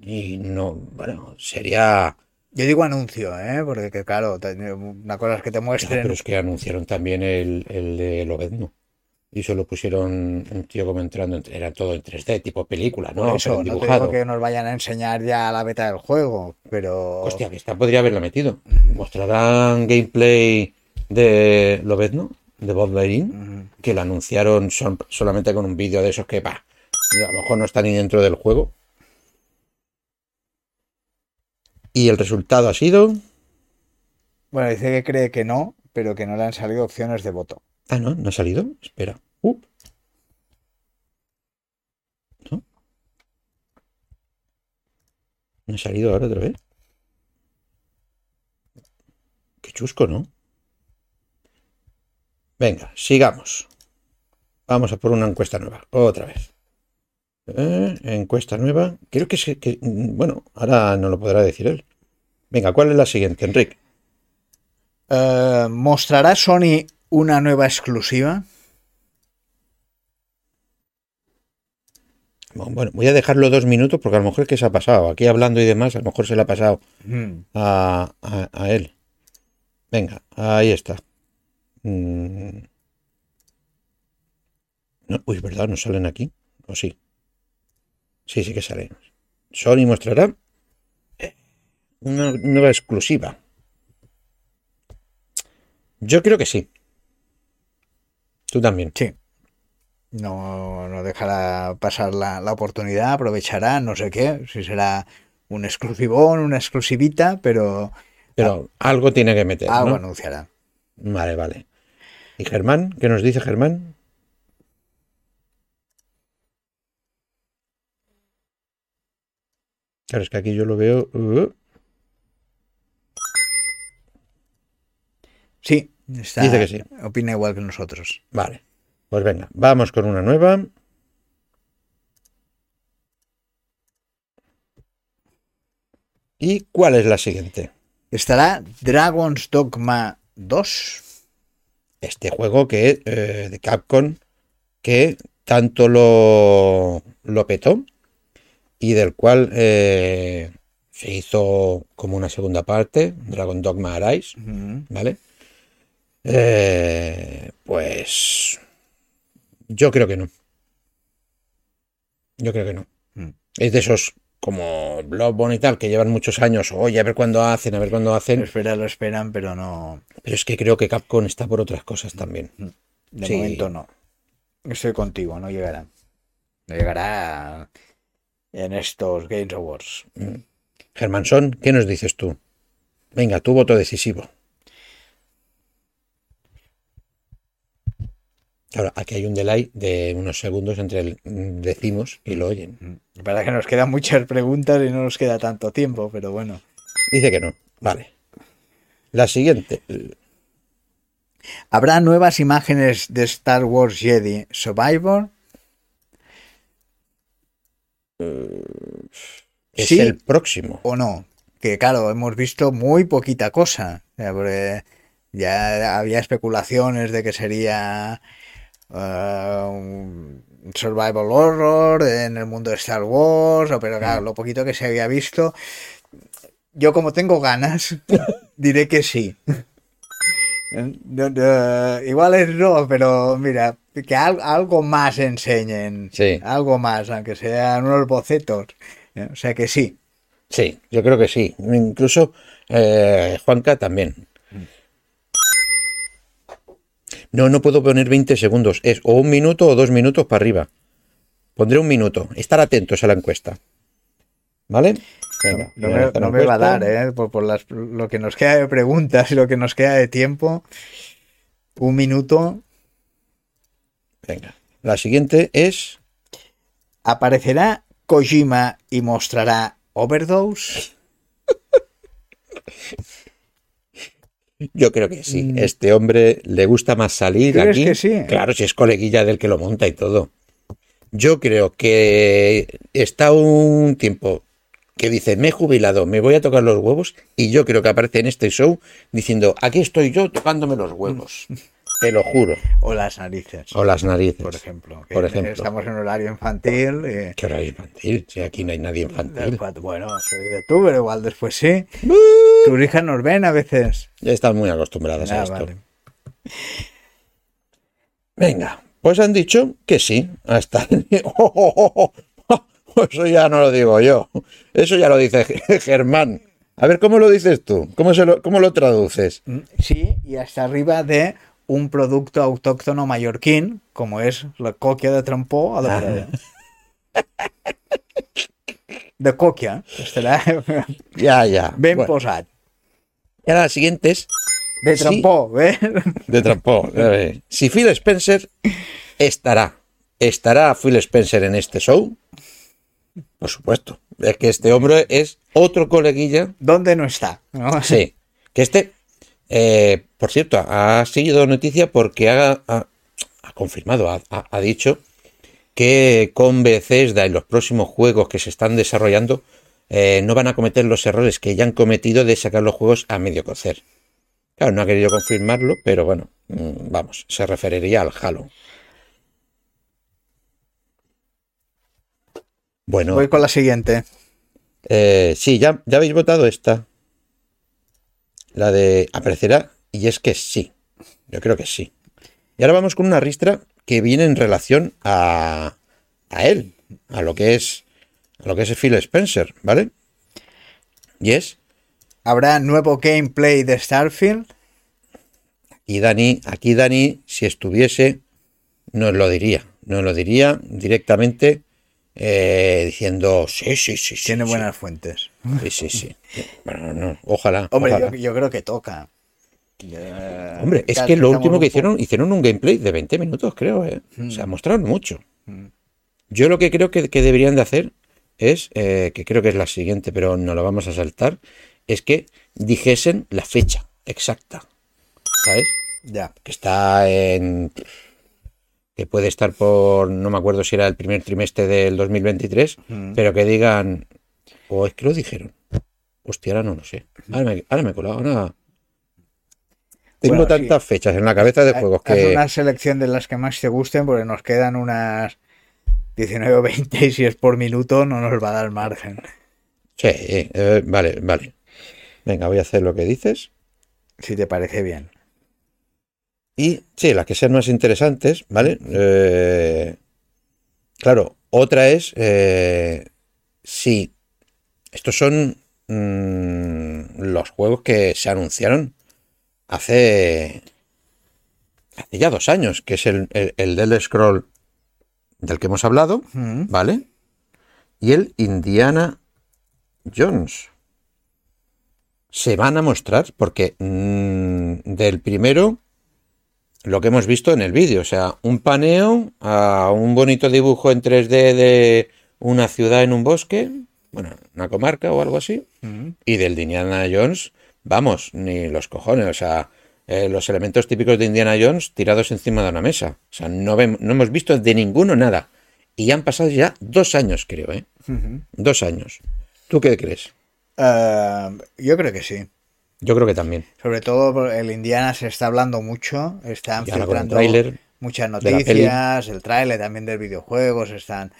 Y no, bueno, sería. Yo digo anuncio, ¿eh? Porque que, claro, una cosa es que te muestren. pero es que anunciaron también el, el de Lobezno. Y solo pusieron un tío como entrando, en- era todo en 3D, tipo película, por ¿no? eso, no digo que nos vayan a enseñar ya la beta del juego, pero Hostia, que esta podría haberla metido. Mostrarán gameplay de Lobezno, de Bob Berin, Ujú. que lo anunciaron son- solamente con un vídeo de esos que, pa, a lo mejor no está ni dentro del juego. Y el resultado ha sido. bueno, dice que cree que no, pero que no le han salido opciones de voto. Ah, no, no ha salido. Espera. Uh. ¿No? ¿No ha salido ahora otra vez? Qué chusco, ¿no? Venga, sigamos. Vamos a por una encuesta nueva. Otra vez. Eh, encuesta nueva. Creo que, es que... Bueno, ahora no lo podrá decir él. Venga, ¿cuál es la siguiente, Enrique? Eh, ¿Mostrará Sony una nueva exclusiva? Bueno, voy a dejarlo dos minutos porque a lo mejor es que se ha pasado. Aquí hablando y demás, a lo mejor se le ha pasado Hmm. a, a- a él. Venga, ahí está. Mm. No, uy, ¿verdad? ¿No salen aquí? ¿O sí? Sí, sí que salen. Sony mostrará una nueva exclusiva. Yo creo que sí. Tú también. Sí. No, no dejará pasar la, la oportunidad, aprovechará, no sé qué, si será un exclusivón, una exclusivita, pero Pero algo tiene que meter, algo ¿no? anunciará. Vale, vale. ¿Y Germán? ¿Qué nos dice Germán? Claro, es que aquí yo lo veo. uh, Sí, está, Dice que sí. opina igual que nosotros. vale. Pues venga, vamos con una nueva. ¿Y cuál es la siguiente? ¿Estará Dragon's Dogma 2? Este juego que eh, de Capcom que tanto lo, lo petó y del cual eh, se hizo como una segunda parte, Dragon Dogma Arise. ¿vale? Eh, pues yo creo que no. Yo creo que no. Mm. Es de esos como Bloodborne y tal, que llevan muchos años, oye, a ver cuándo hacen, a ver cuándo hacen. Espera, lo esperan, pero no. Pero es que creo que Capcom está por otras cosas también. De Sí. momento no. Estoy contigo, no llegará. No llegará en estos Games Awards. Germansson, ¿qué nos dices tú? Venga, tu voto decisivo. Ahora, aquí hay un delay de unos segundos entre el mm, decimos y lo oyen. La verdad que nos quedan muchas preguntas y no nos queda tanto tiempo, pero bueno. Dice que no. Vale. La siguiente. ¿Habrá nuevas imágenes de Star Wars Jedi Survivor? Es Sí. el próximo. o no? Que claro, hemos visto muy poquita cosa. Ya había especulaciones de que sería eh, un survival horror en el mundo de Star Wars, pero claro, lo poquito que se había visto, yo como tengo ganas, diré que sí. Igual es no, pero mira, que al- algo más enseñen, Sí. algo más, aunque sean unos bocetos. O sea que sí. Sí, yo creo que sí. Incluso eh, Juanca también. No, no puedo poner 20 segundos. Es o un minuto o dos minutos para arriba. Pondré un minuto. Estar atentos a la encuesta. ¿Vale? Venga, No me, no va a dar, ¿eh? Por, por las- lo que nos queda de preguntas y lo que nos queda de tiempo. Un minuto. Venga. La siguiente es. ¿Aparecerá Kojima y mostrará Overdose? Yo creo que sí. Este hombre le gusta más salir Mm. ¿Crees aquí. que sí? Claro, si es coleguilla del que lo monta y todo. Yo creo que está un tiempo que dice, me he jubilado, me voy a tocar los huevos, y yo creo que aparece en este show diciendo, aquí estoy yo tocándome los huevos. Te lo juro. O las narices, O las narices. por ejemplo. Por ejemplo. Estamos en horario infantil. y- ¿Qué hora infantil? Si aquí no hay nadie infantil. Bueno, soy de tú, pero igual después sí. Tus hijas nos ven a veces. Ya están muy acostumbradas a Ah, esto. vale. Venga, pues han dicho que sí. Hasta. ¡Oh, oh, oh! Eso ya no lo digo yo. Eso ya lo dice Germán. A ver, ¿cómo lo dices tú? ¿Cómo, se lo, cómo lo traduces? Mm, Sí, y hasta arriba de un producto autóctono mallorquín, como es la coquia de trampó a la playa. De coquia, estarà Ya, ya. ben Bueno, posat. y ahora la siguiente es De trampó, ¿ves? de trampó. Eh, Si Phil Spencer estará, estará Phil Spencer en este show, por supuesto. Es que este hombre es otro coleguilla ¿Dónde no está? ¿no? Sí, que este, eh, por cierto, ha seguido noticia porque ha, ha- ha confirmado, ha, dicho que con Bethesda y los próximos juegos que se están desarrollando eh, no van a cometer los errores que ya han cometido de sacar los juegos a medio cocer. Claro, no ha querido confirmarlo, pero bueno, mm, vamos, se referiría al Halo. Bueno, Voy con la siguiente. eh, sí, ya, ya habéis votado esta. La de aparecerá, y es que sí. Yo creo que sí. Y ahora vamos con una ristra que viene en relación a, a él, a lo que es a lo que es Phil Spencer, ¿vale? Y es, ¿Habrá nuevo gameplay de Starfield? y Dani, aquí Dani, si estuviese, nos lo diría. Nos lo diría directamente eh, diciendo, sí, sí, sí, sí. Tiene sí, buenas fuentes. Sí, sí, sí. Bueno, no, ojalá. Hombre, ojalá. yo, yo creo que toca. Hombre, es que lo último que hicieron, hicieron un gameplay de 20 minutos, creo, ¿eh? O sea, mostraron mucho. Yo lo que creo que, que deberían de hacer es, eh, que creo que es la siguiente, pero no la vamos a saltar, es que dijesen la fecha exacta, ¿sabes? Ya. Que está en... que puede estar por, no me acuerdo si era el primer trimestre del 2023, pero que digan, o es que lo dijeron. Hostia, ahora no lo sé. Ahora me, ahora me he colado, ahora... Tengo Bueno, sí. tantas fechas en la cabeza de juegos Haz que... una selección de las que más te gusten, porque nos quedan unas 19 o 20 y si es por minuto no nos va a dar margen. Sí, eh, vale, vale. Venga, voy a hacer lo que dices. Si te parece bien. Y sí, las que sean más interesantes, ¿vale? Eh, claro, otra es eh, si estos son mm, los juegos que se anunciaron hace, hace ya dos años, que es el, el, el del Scroll del que hemos hablado, Mm. ¿vale? Y el Indiana Jones. Se van a mostrar porque mm, del primero lo que hemos visto en el vídeo, o sea, un paneo a un bonito dibujo en 3D de una ciudad en un bosque, bueno, una comarca o algo así, Mm. y del de Indiana Jones, vamos, ni los cojones, o sea, eh, los elementos típicos de Indiana Jones tirados encima de una mesa, o sea, no, vem- no hemos visto de ninguno nada, y han pasado ya dos años, creo, ¿eh? Dos años. ¿Tú qué crees? Eh, yo creo que sí. Yo creo que también. Sobre todo el Indiana se está hablando mucho, están Y ahora con el filtrando muchas noticias, el tráiler también del videojuego, se están...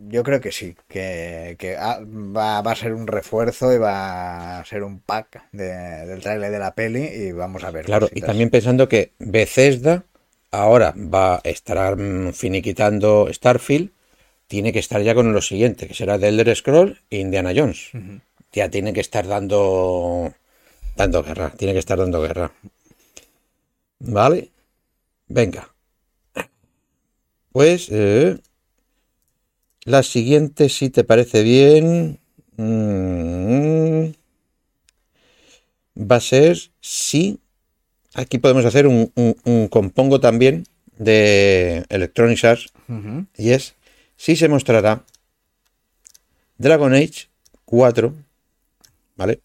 Yo creo que sí, que, que va, va a ser un refuerzo y va a ser un pack de- del tráiler de la peli y vamos a ver. Claro, y también pensando que Bethesda ahora va a estar mm, finiquitando Starfield, tiene que estar ya con lo siguiente, que será The Elder Scroll e Indiana Jones. Ya tiene que estar dando dando guerra, tiene que estar dando guerra. ¿Vale? Venga. Pues eh, la siguiente, si te parece bien, mm, va a ser si. Aquí podemos hacer un, un- un compongo también de Electronic Arts y es si se mostrará Dragon Age 4, ¿vale?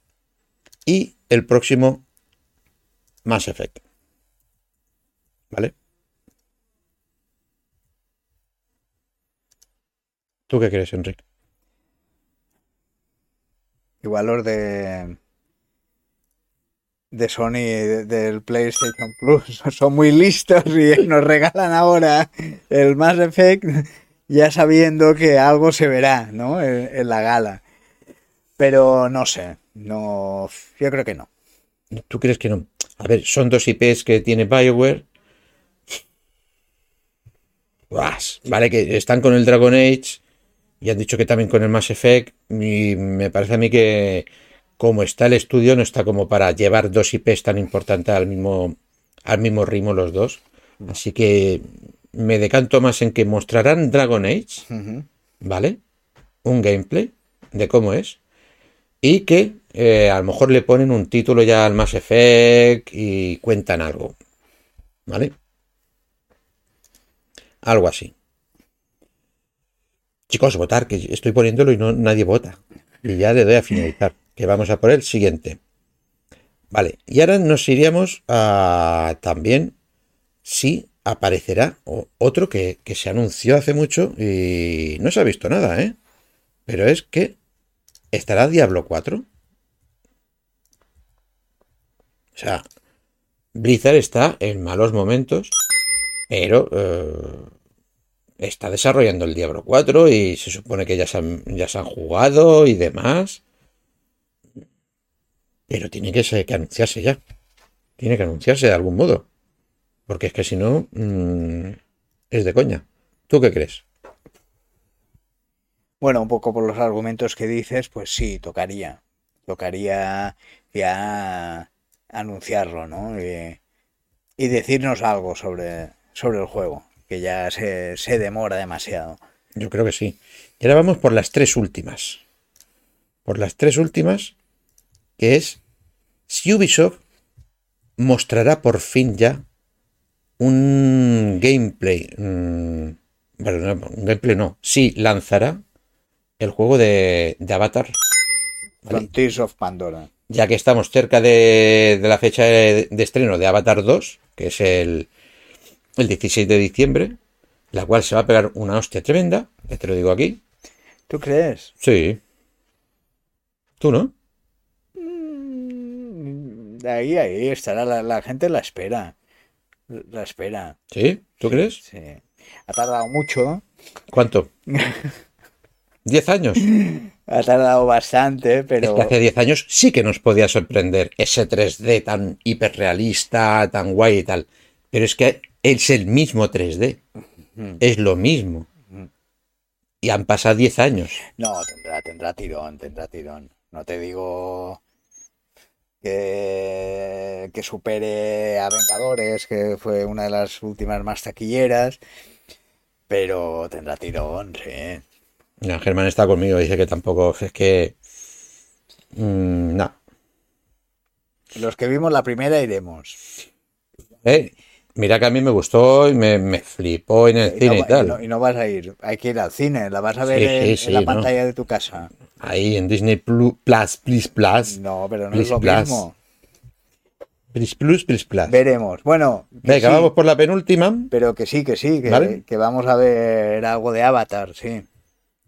Y el próximo Mass Effect, ¿vale? ¿Tú qué crees, Enrique? Igual los de de Sony de- del PlayStation Plus son muy listos y nos regalan ahora el Mass Effect ya sabiendo que algo se verá, ¿no? En, en la gala. Pero no sé, no, yo creo que no. ¿Tú crees que no? A ver, son dos IPs que tiene BioWare. Vale, que están con el Dragon Age y han dicho que también con el Mass Effect. Y me parece a mí que como está el estudio, no está como para llevar dos IPs tan importantes al mismo, al mismo ritmo los dos. Así que me decanto más en que mostrarán Dragon Age. ¿vale? Un gameplay de cómo es. Y que eh, a lo mejor le ponen un título ya al Mass Effect y cuentan algo. ¿Vale? Algo así. Chicos, votar, que estoy poniéndolo y no, nadie vota. Y ya le doy a finalizar. Que vamos a por el siguiente. Vale, y ahora nos iríamos a también si aparecerá otro que, que se anunció hace mucho y no se ha visto nada, ¿eh? Pero es que estará Diablo 4. O sea, Blizzard está en malos momentos, pero eh, está desarrollando el Diablo 4 y se supone que ya se han, ya se han jugado y demás. Pero tiene que, ser- que anunciarse ya. Tiene que anunciarse de algún modo. Porque es que si no, mm, es de coña. ¿Tú qué crees? Bueno, un poco por los argumentos que dices, pues sí, tocaría. Tocaría ya anunciarlo, ¿no? Y, y decirnos algo sobre, sobre el juego, que ya se, se demora demasiado. Yo creo que sí. Y ahora vamos por las tres últimas. Por las tres últimas, que es si Ubisoft mostrará por fin ya un gameplay. mm, bueno, no, un gameplay no. Sí, lanzará el juego de, de Avatar. ¿vale? Frontiers of Pandora. Ya que estamos cerca de, de la fecha de, de estreno de Avatar 2, que es el, el 16 de diciembre, la cual se va a pegar una hostia tremenda, ya te lo digo aquí. ¿Tú crees? Sí. ¿Tú no? Mm, Ahí, ahí estará, la, la gente la espera. La espera. ¿Sí? ¿Tú crees? Sí. Ha tardado mucho, ¿Cuánto? ¿Diez años? ha tardado bastante, Es pero que hace 10 años sí que nos podía sorprender ese 3D tan hiperrealista, tan guay y tal. Pero es que es el mismo 3D. Es lo mismo. Y han pasado 10 años. no, tendrá, tendrá tirón, tendrá tirón. No te digo que, que supere a Vengadores, que fue una de las últimas más taquilleras, pero tendrá tirón, sí. Mira, Germán está conmigo, dice que tampoco. Es que. mm, no. Los que vimos la primera iremos. Eh, mira que a mí me gustó y me, me flipó en el Y cine no, y va- y tal. no- y no vas a ir, hay que ir al cine, la vas a ver Sí, en, sí, en sí, la ¿no? pantalla de tu casa. Ahí en Disney Plus, Plus, Plus, Plus. No, pero no Plus, es lo Plus. mismo. Plus, Plus, Plus, Plus. Veremos. Bueno, Venga, vamos por la penúltima. pero que sí, que sí, que, ¿Vale? que vamos a ver algo de Avatar, sí.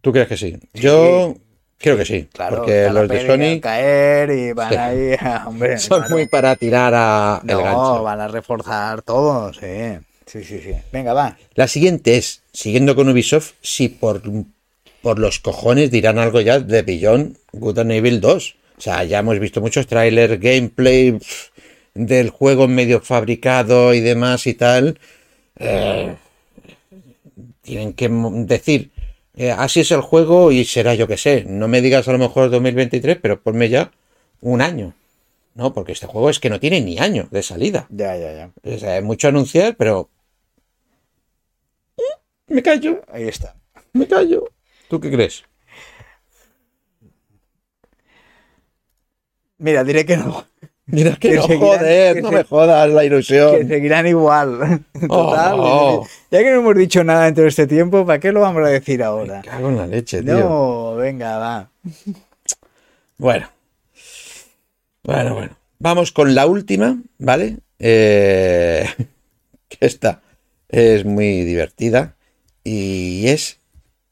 ¿Tú crees que sí? Yo creo que sí. Claro, porque los de Sony caer y van Sí. ahí, a- hombre, son claro. muy para tirar a el No, gancho. van a reforzar todo, sí. Sí, sí, sí. Venga, va. La siguiente es, siguiendo con Ubisoft, si por, por los cojones dirán algo ya de Beyond Good and Evil 2. O sea, ya hemos visto muchos trailers, gameplay del juego medio fabricado y demás y tal. Eh, tienen que decir, eh, así es el juego y será yo que sé. No me digas a lo mejor 2023, pero ponme ya un año. No, porque este juego es que no tiene ni año de salida. Ya, ya, ya. O sea, es mucho anunciar, pero... Me callo, Ahí está. me callo. ¿Tú ¿Tú qué crees? Mira, diré que no. Mira que, Que no, seguirán- joder, que no se- me jodas la Que ilusión. seguirán igual. Total. Oh. Ya que no hemos dicho nada en todo este tiempo, ¿para qué lo vamos a decir ahora? Me cago en la leche, tío. No, venga, va. Bueno. Bueno, bueno. Vamos con la última, ¿vale? Eh, que esta es muy divertida. Y es,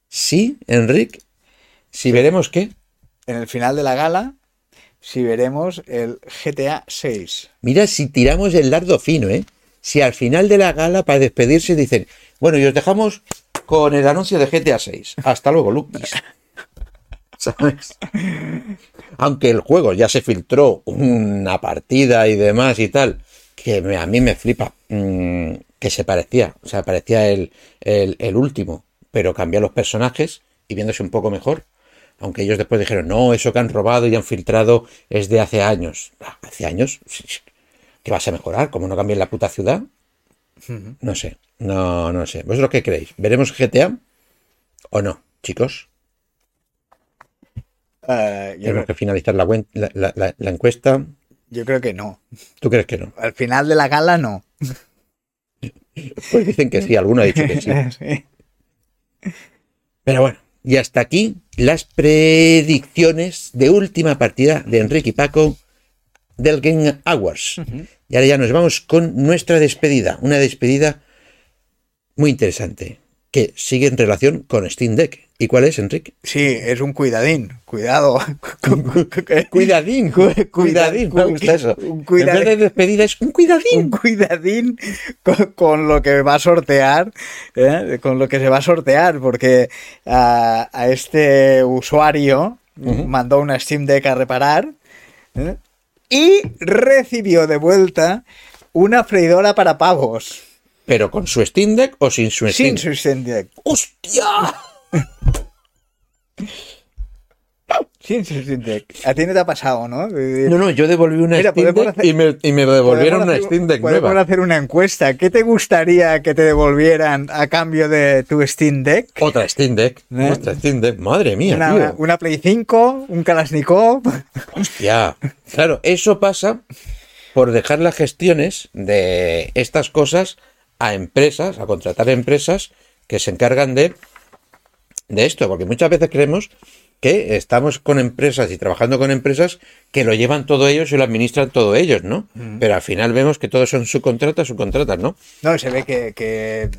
sí, Enric, si veremos qué. En el final de la gala, si veremos el GTA 6. Mira si tiramos el lardo fino, ¿eh? Si al final de la gala, para despedirse, dicen, bueno, y os dejamos con el anuncio de GTA 6. Hasta luego, Lucas. ¿Sabes? Aunque el juego ya se filtró una partida y demás y tal, que me- a mí me flipa, mm, que se parecía, o sea, parecía el, el, el último, pero cambió los personajes y viéndose un poco mejor. Aunque ellos después dijeron, no, eso que han robado y han filtrado es de hace años. ¿Hace años? ¿Qué vas a mejorar? ¿Cómo no cambian la puta ciudad? No sé, no, no sé. ¿Vosotros qué creéis? ¿Veremos GTA o no, chicos? Yo, Tenemos creo, que finalizar la- la encuesta. yo creo que no. ¿Tú crees que no? Al final de la gala, no. Pues dicen que sí, alguno ha dicho que sí. Sí. Pero bueno, y hasta aquí las predicciones de última partida de Enrique y Paco del Game Awards. Y ahora ya nos vamos con nuestra despedida. Una despedida muy interesante, que sigue en relación con Steam Deck. ¿Y cuál es, Enrique? Sí, es un cuidadín. Cuidado. Cuidadín, Cu- cuidadín, me gusta eso. un En cuidadín. vez de despedida es un cuidadín. un cuidadín con, con lo que va a sortear, ¿eh? con lo que se va a sortear, porque a, a este usuario mandó una Steam Deck a reparar ¿eh? y recibió de vuelta una freidora para pavos. Pero con su Steam Deck o sin su Steam Sin su Steam Deck. ¡Hostia! Steam Deck. A ti no te ha pasado, ¿no? No, no, yo devolví una Mira, Steam Deck hacer- y, me, y me devolvieron una hacer- Steam Deck podemos nueva. hacer una encuesta. ¿Qué te gustaría que te devolvieran a cambio de tu Steam Deck? Otra Steam Deck. ¿Eh? Otra Steam Deck. Madre mía, Una, tío. una Play 5, un Kalashnikov. Hostia. Claro, eso pasa por dejar las gestiones de estas cosas a empresas, a contratar empresas que se encargan de, de esto. Porque muchas veces creemos que estamos con empresas y trabajando con empresas que lo llevan todo ellos y lo administran todo ellos, ¿no? Pero al final vemos que todos son subcontratas, subcontratas, ¿no? No, se ve que, que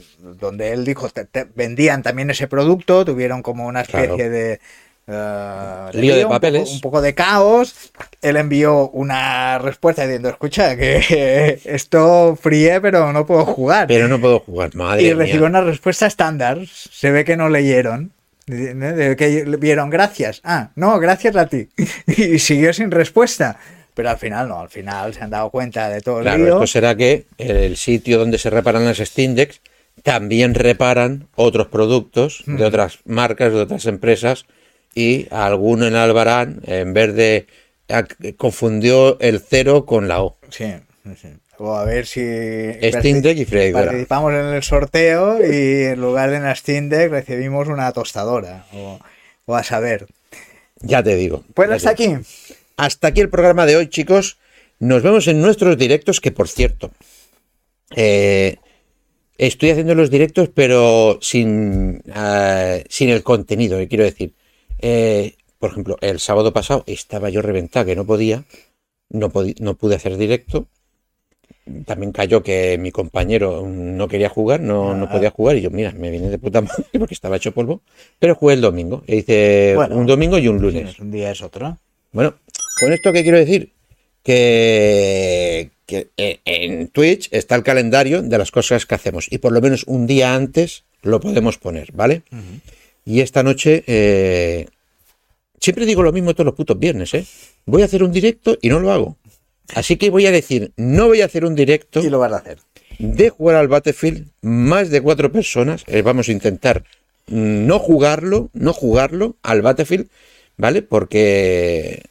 donde él dijo, te- te- vendían también ese producto, tuvieron como una especie Claro. de... eh, Lío de un poco- papeles. Un poco, de caos. Él envió una respuesta diciendo, escucha, que esto fríe, pero no puedo jugar. Pero no puedo jugar, madre y mía. recibió una respuesta estándar. Se ve que no leyeron. De- que vieron gracias. Ah, no, gracias a ti. Y siguió sin respuesta. Pero al final no, al final se han dado cuenta de todo el Claro, lío. esto será que el sitio donde se reparan las Steam Decks también reparan otros productos de otras marcas, de otras empresas, y alguno en Albarán, en vez de confundió el cero con la O. Sí, sí. O a ver si Steam Deck y freidora. participamos en el sorteo y en lugar de una Steam Deck recibimos una tostadora. O, o a saber. Ya te digo. Pues hasta aquí. Hasta aquí el programa de hoy, chicos. Nos vemos en nuestros directos, que por cierto, eh, estoy haciendo los directos, pero sin, ah, sin el contenido, que quiero decir. Eh, por ejemplo, el sábado pasado estaba yo reventado, que no podía, no, no pude hacer directo. También cayó que mi compañero no quería jugar, no, no podía jugar, y yo, mira, me vine de puta madre porque estaba hecho polvo, pero jugué el domingo. E hice Bueno, un domingo y un lunes. Un día es otro. Bueno, con esto qué quiero decir? Que, que, eh, en Twitch está el calendario de las cosas que hacemos y por lo menos un día antes lo podemos poner, ¿vale? Y esta noche, eh, siempre digo lo mismo todos los putos viernes, ¿eh? Voy a hacer un directo y no lo hago. Así que voy a decir, no voy a hacer un directo Y lo vas a hacer. de jugar al Battlefield, más de cuatro personas, eh, vamos a intentar no jugarlo, no jugarlo al Battlefield, ¿vale? Porque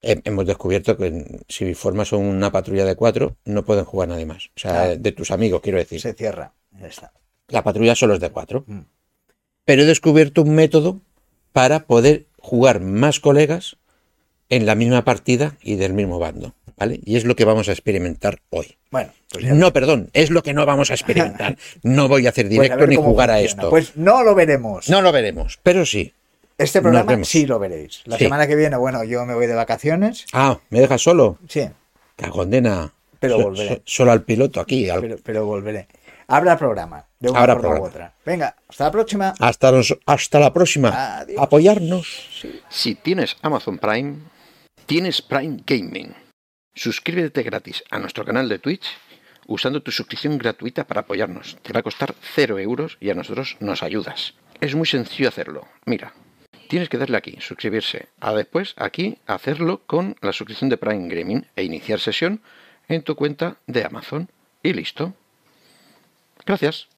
he- hemos descubierto que si formas una patrulla de cuatro, no pueden jugar nadie más. O sea, de tus amigos, quiero decir. Se cierra. Ya está. La patrulla solo es de cuatro. Mm. Pero he descubierto un método para poder jugar más colegas en la misma partida y del mismo bando, ¿vale? Y es lo que vamos a experimentar hoy. Bueno, pues No, perdón, es lo que no vamos a experimentar. No voy a hacer Pues a directo ni jugar a esto. Pues no lo veremos. No lo veremos, pero sí. este programa sí lo veréis. La Sí. semana que viene, bueno, yo me voy de vacaciones. Ah, ¿me dejas solo? Sí, Cagondena. Pero So- volveré. so- solo al piloto aquí. al- pero, pero volveré. Habrá programa, de una Habrá forma u programa. otra. Venga, hasta la próxima. Hasta, los- hasta la próxima. Adiós. Apoyarnos. Si tienes Amazon Prime, tienes Prime Gaming. Suscríbete gratis a nuestro canal de Twitch usando tu suscripción gratuita para apoyarnos. Te va a costar 0 euros y a nosotros nos ayudas. Es muy sencillo hacerlo. Mira, tienes que darle aquí, suscribirse. A después aquí hacerlo con la suscripción de Prime Gaming e iniciar sesión en tu cuenta de Amazon. Y listo. Gracias.